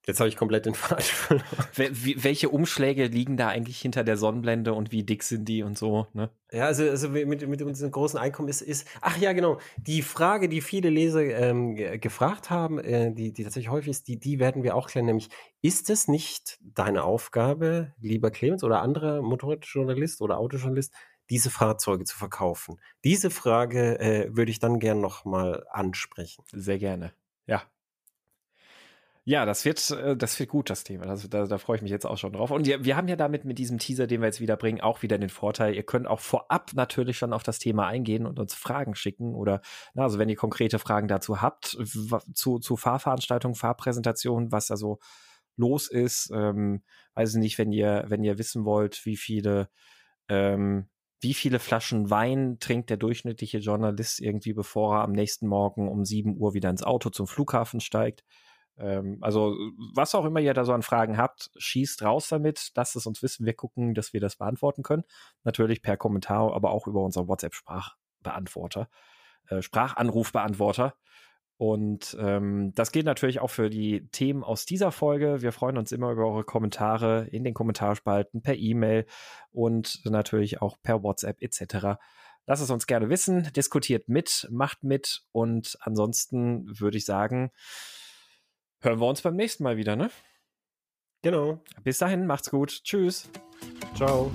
Jetzt habe ich komplett den Faden verloren. Welche Umschläge liegen da eigentlich hinter der Sonnenblende und wie dick sind die und so? Ne? Ja, also, also mit, mit unserem großen Einkommen ist, ist, ach ja, genau, die Frage, die viele Leser ähm, gefragt haben, äh, die, die tatsächlich häufig ist, die, die werden wir auch klären, nämlich, ist es nicht deine Aufgabe, lieber Clemens oder anderer Motorradjournalist oder Autojournalist, diese Fahrzeuge zu verkaufen? Diese Frage äh, würde ich dann gern nochmal ansprechen. Sehr gerne. Ja, ja, das wird, äh, das wird gut, das Thema. Das, da, da freue ich mich jetzt auch schon drauf. Und wir, wir haben ja damit mit diesem Teaser, den wir jetzt wieder bringen, auch wieder den Vorteil, ihr könnt auch vorab natürlich schon auf das Thema eingehen und uns Fragen schicken oder, na, also wenn ihr konkrete Fragen dazu habt, zu, zu Fahrveranstaltungen, Fahrpräsentationen, was da so los ist, ähm, weiß ich nicht, wenn ihr, wenn ihr wissen wollt, wie viele, ähm, wie viele Flaschen Wein trinkt der durchschnittliche Journalist irgendwie, bevor er am nächsten Morgen um 7 Uhr wieder ins Auto zum Flughafen steigt ähm, also, was auch immer ihr da so an Fragen habt, schießt raus damit, lasst es uns wissen. Wir gucken, dass wir das beantworten können. Natürlich per Kommentar, aber auch über unseren WhatsApp-Sprachbeantworter, äh, Sprachanrufbeantworter. Und ähm, das gilt natürlich auch für die Themen aus dieser Folge. Wir freuen uns immer über eure Kommentare in den Kommentarspalten, per E-Mail und natürlich auch per WhatsApp etc. Lasst es uns gerne wissen, diskutiert mit, macht mit und ansonsten würde ich sagen, hören wir uns beim nächsten Mal wieder, ne? Genau. Bis dahin, macht's gut. Tschüss. Ciao.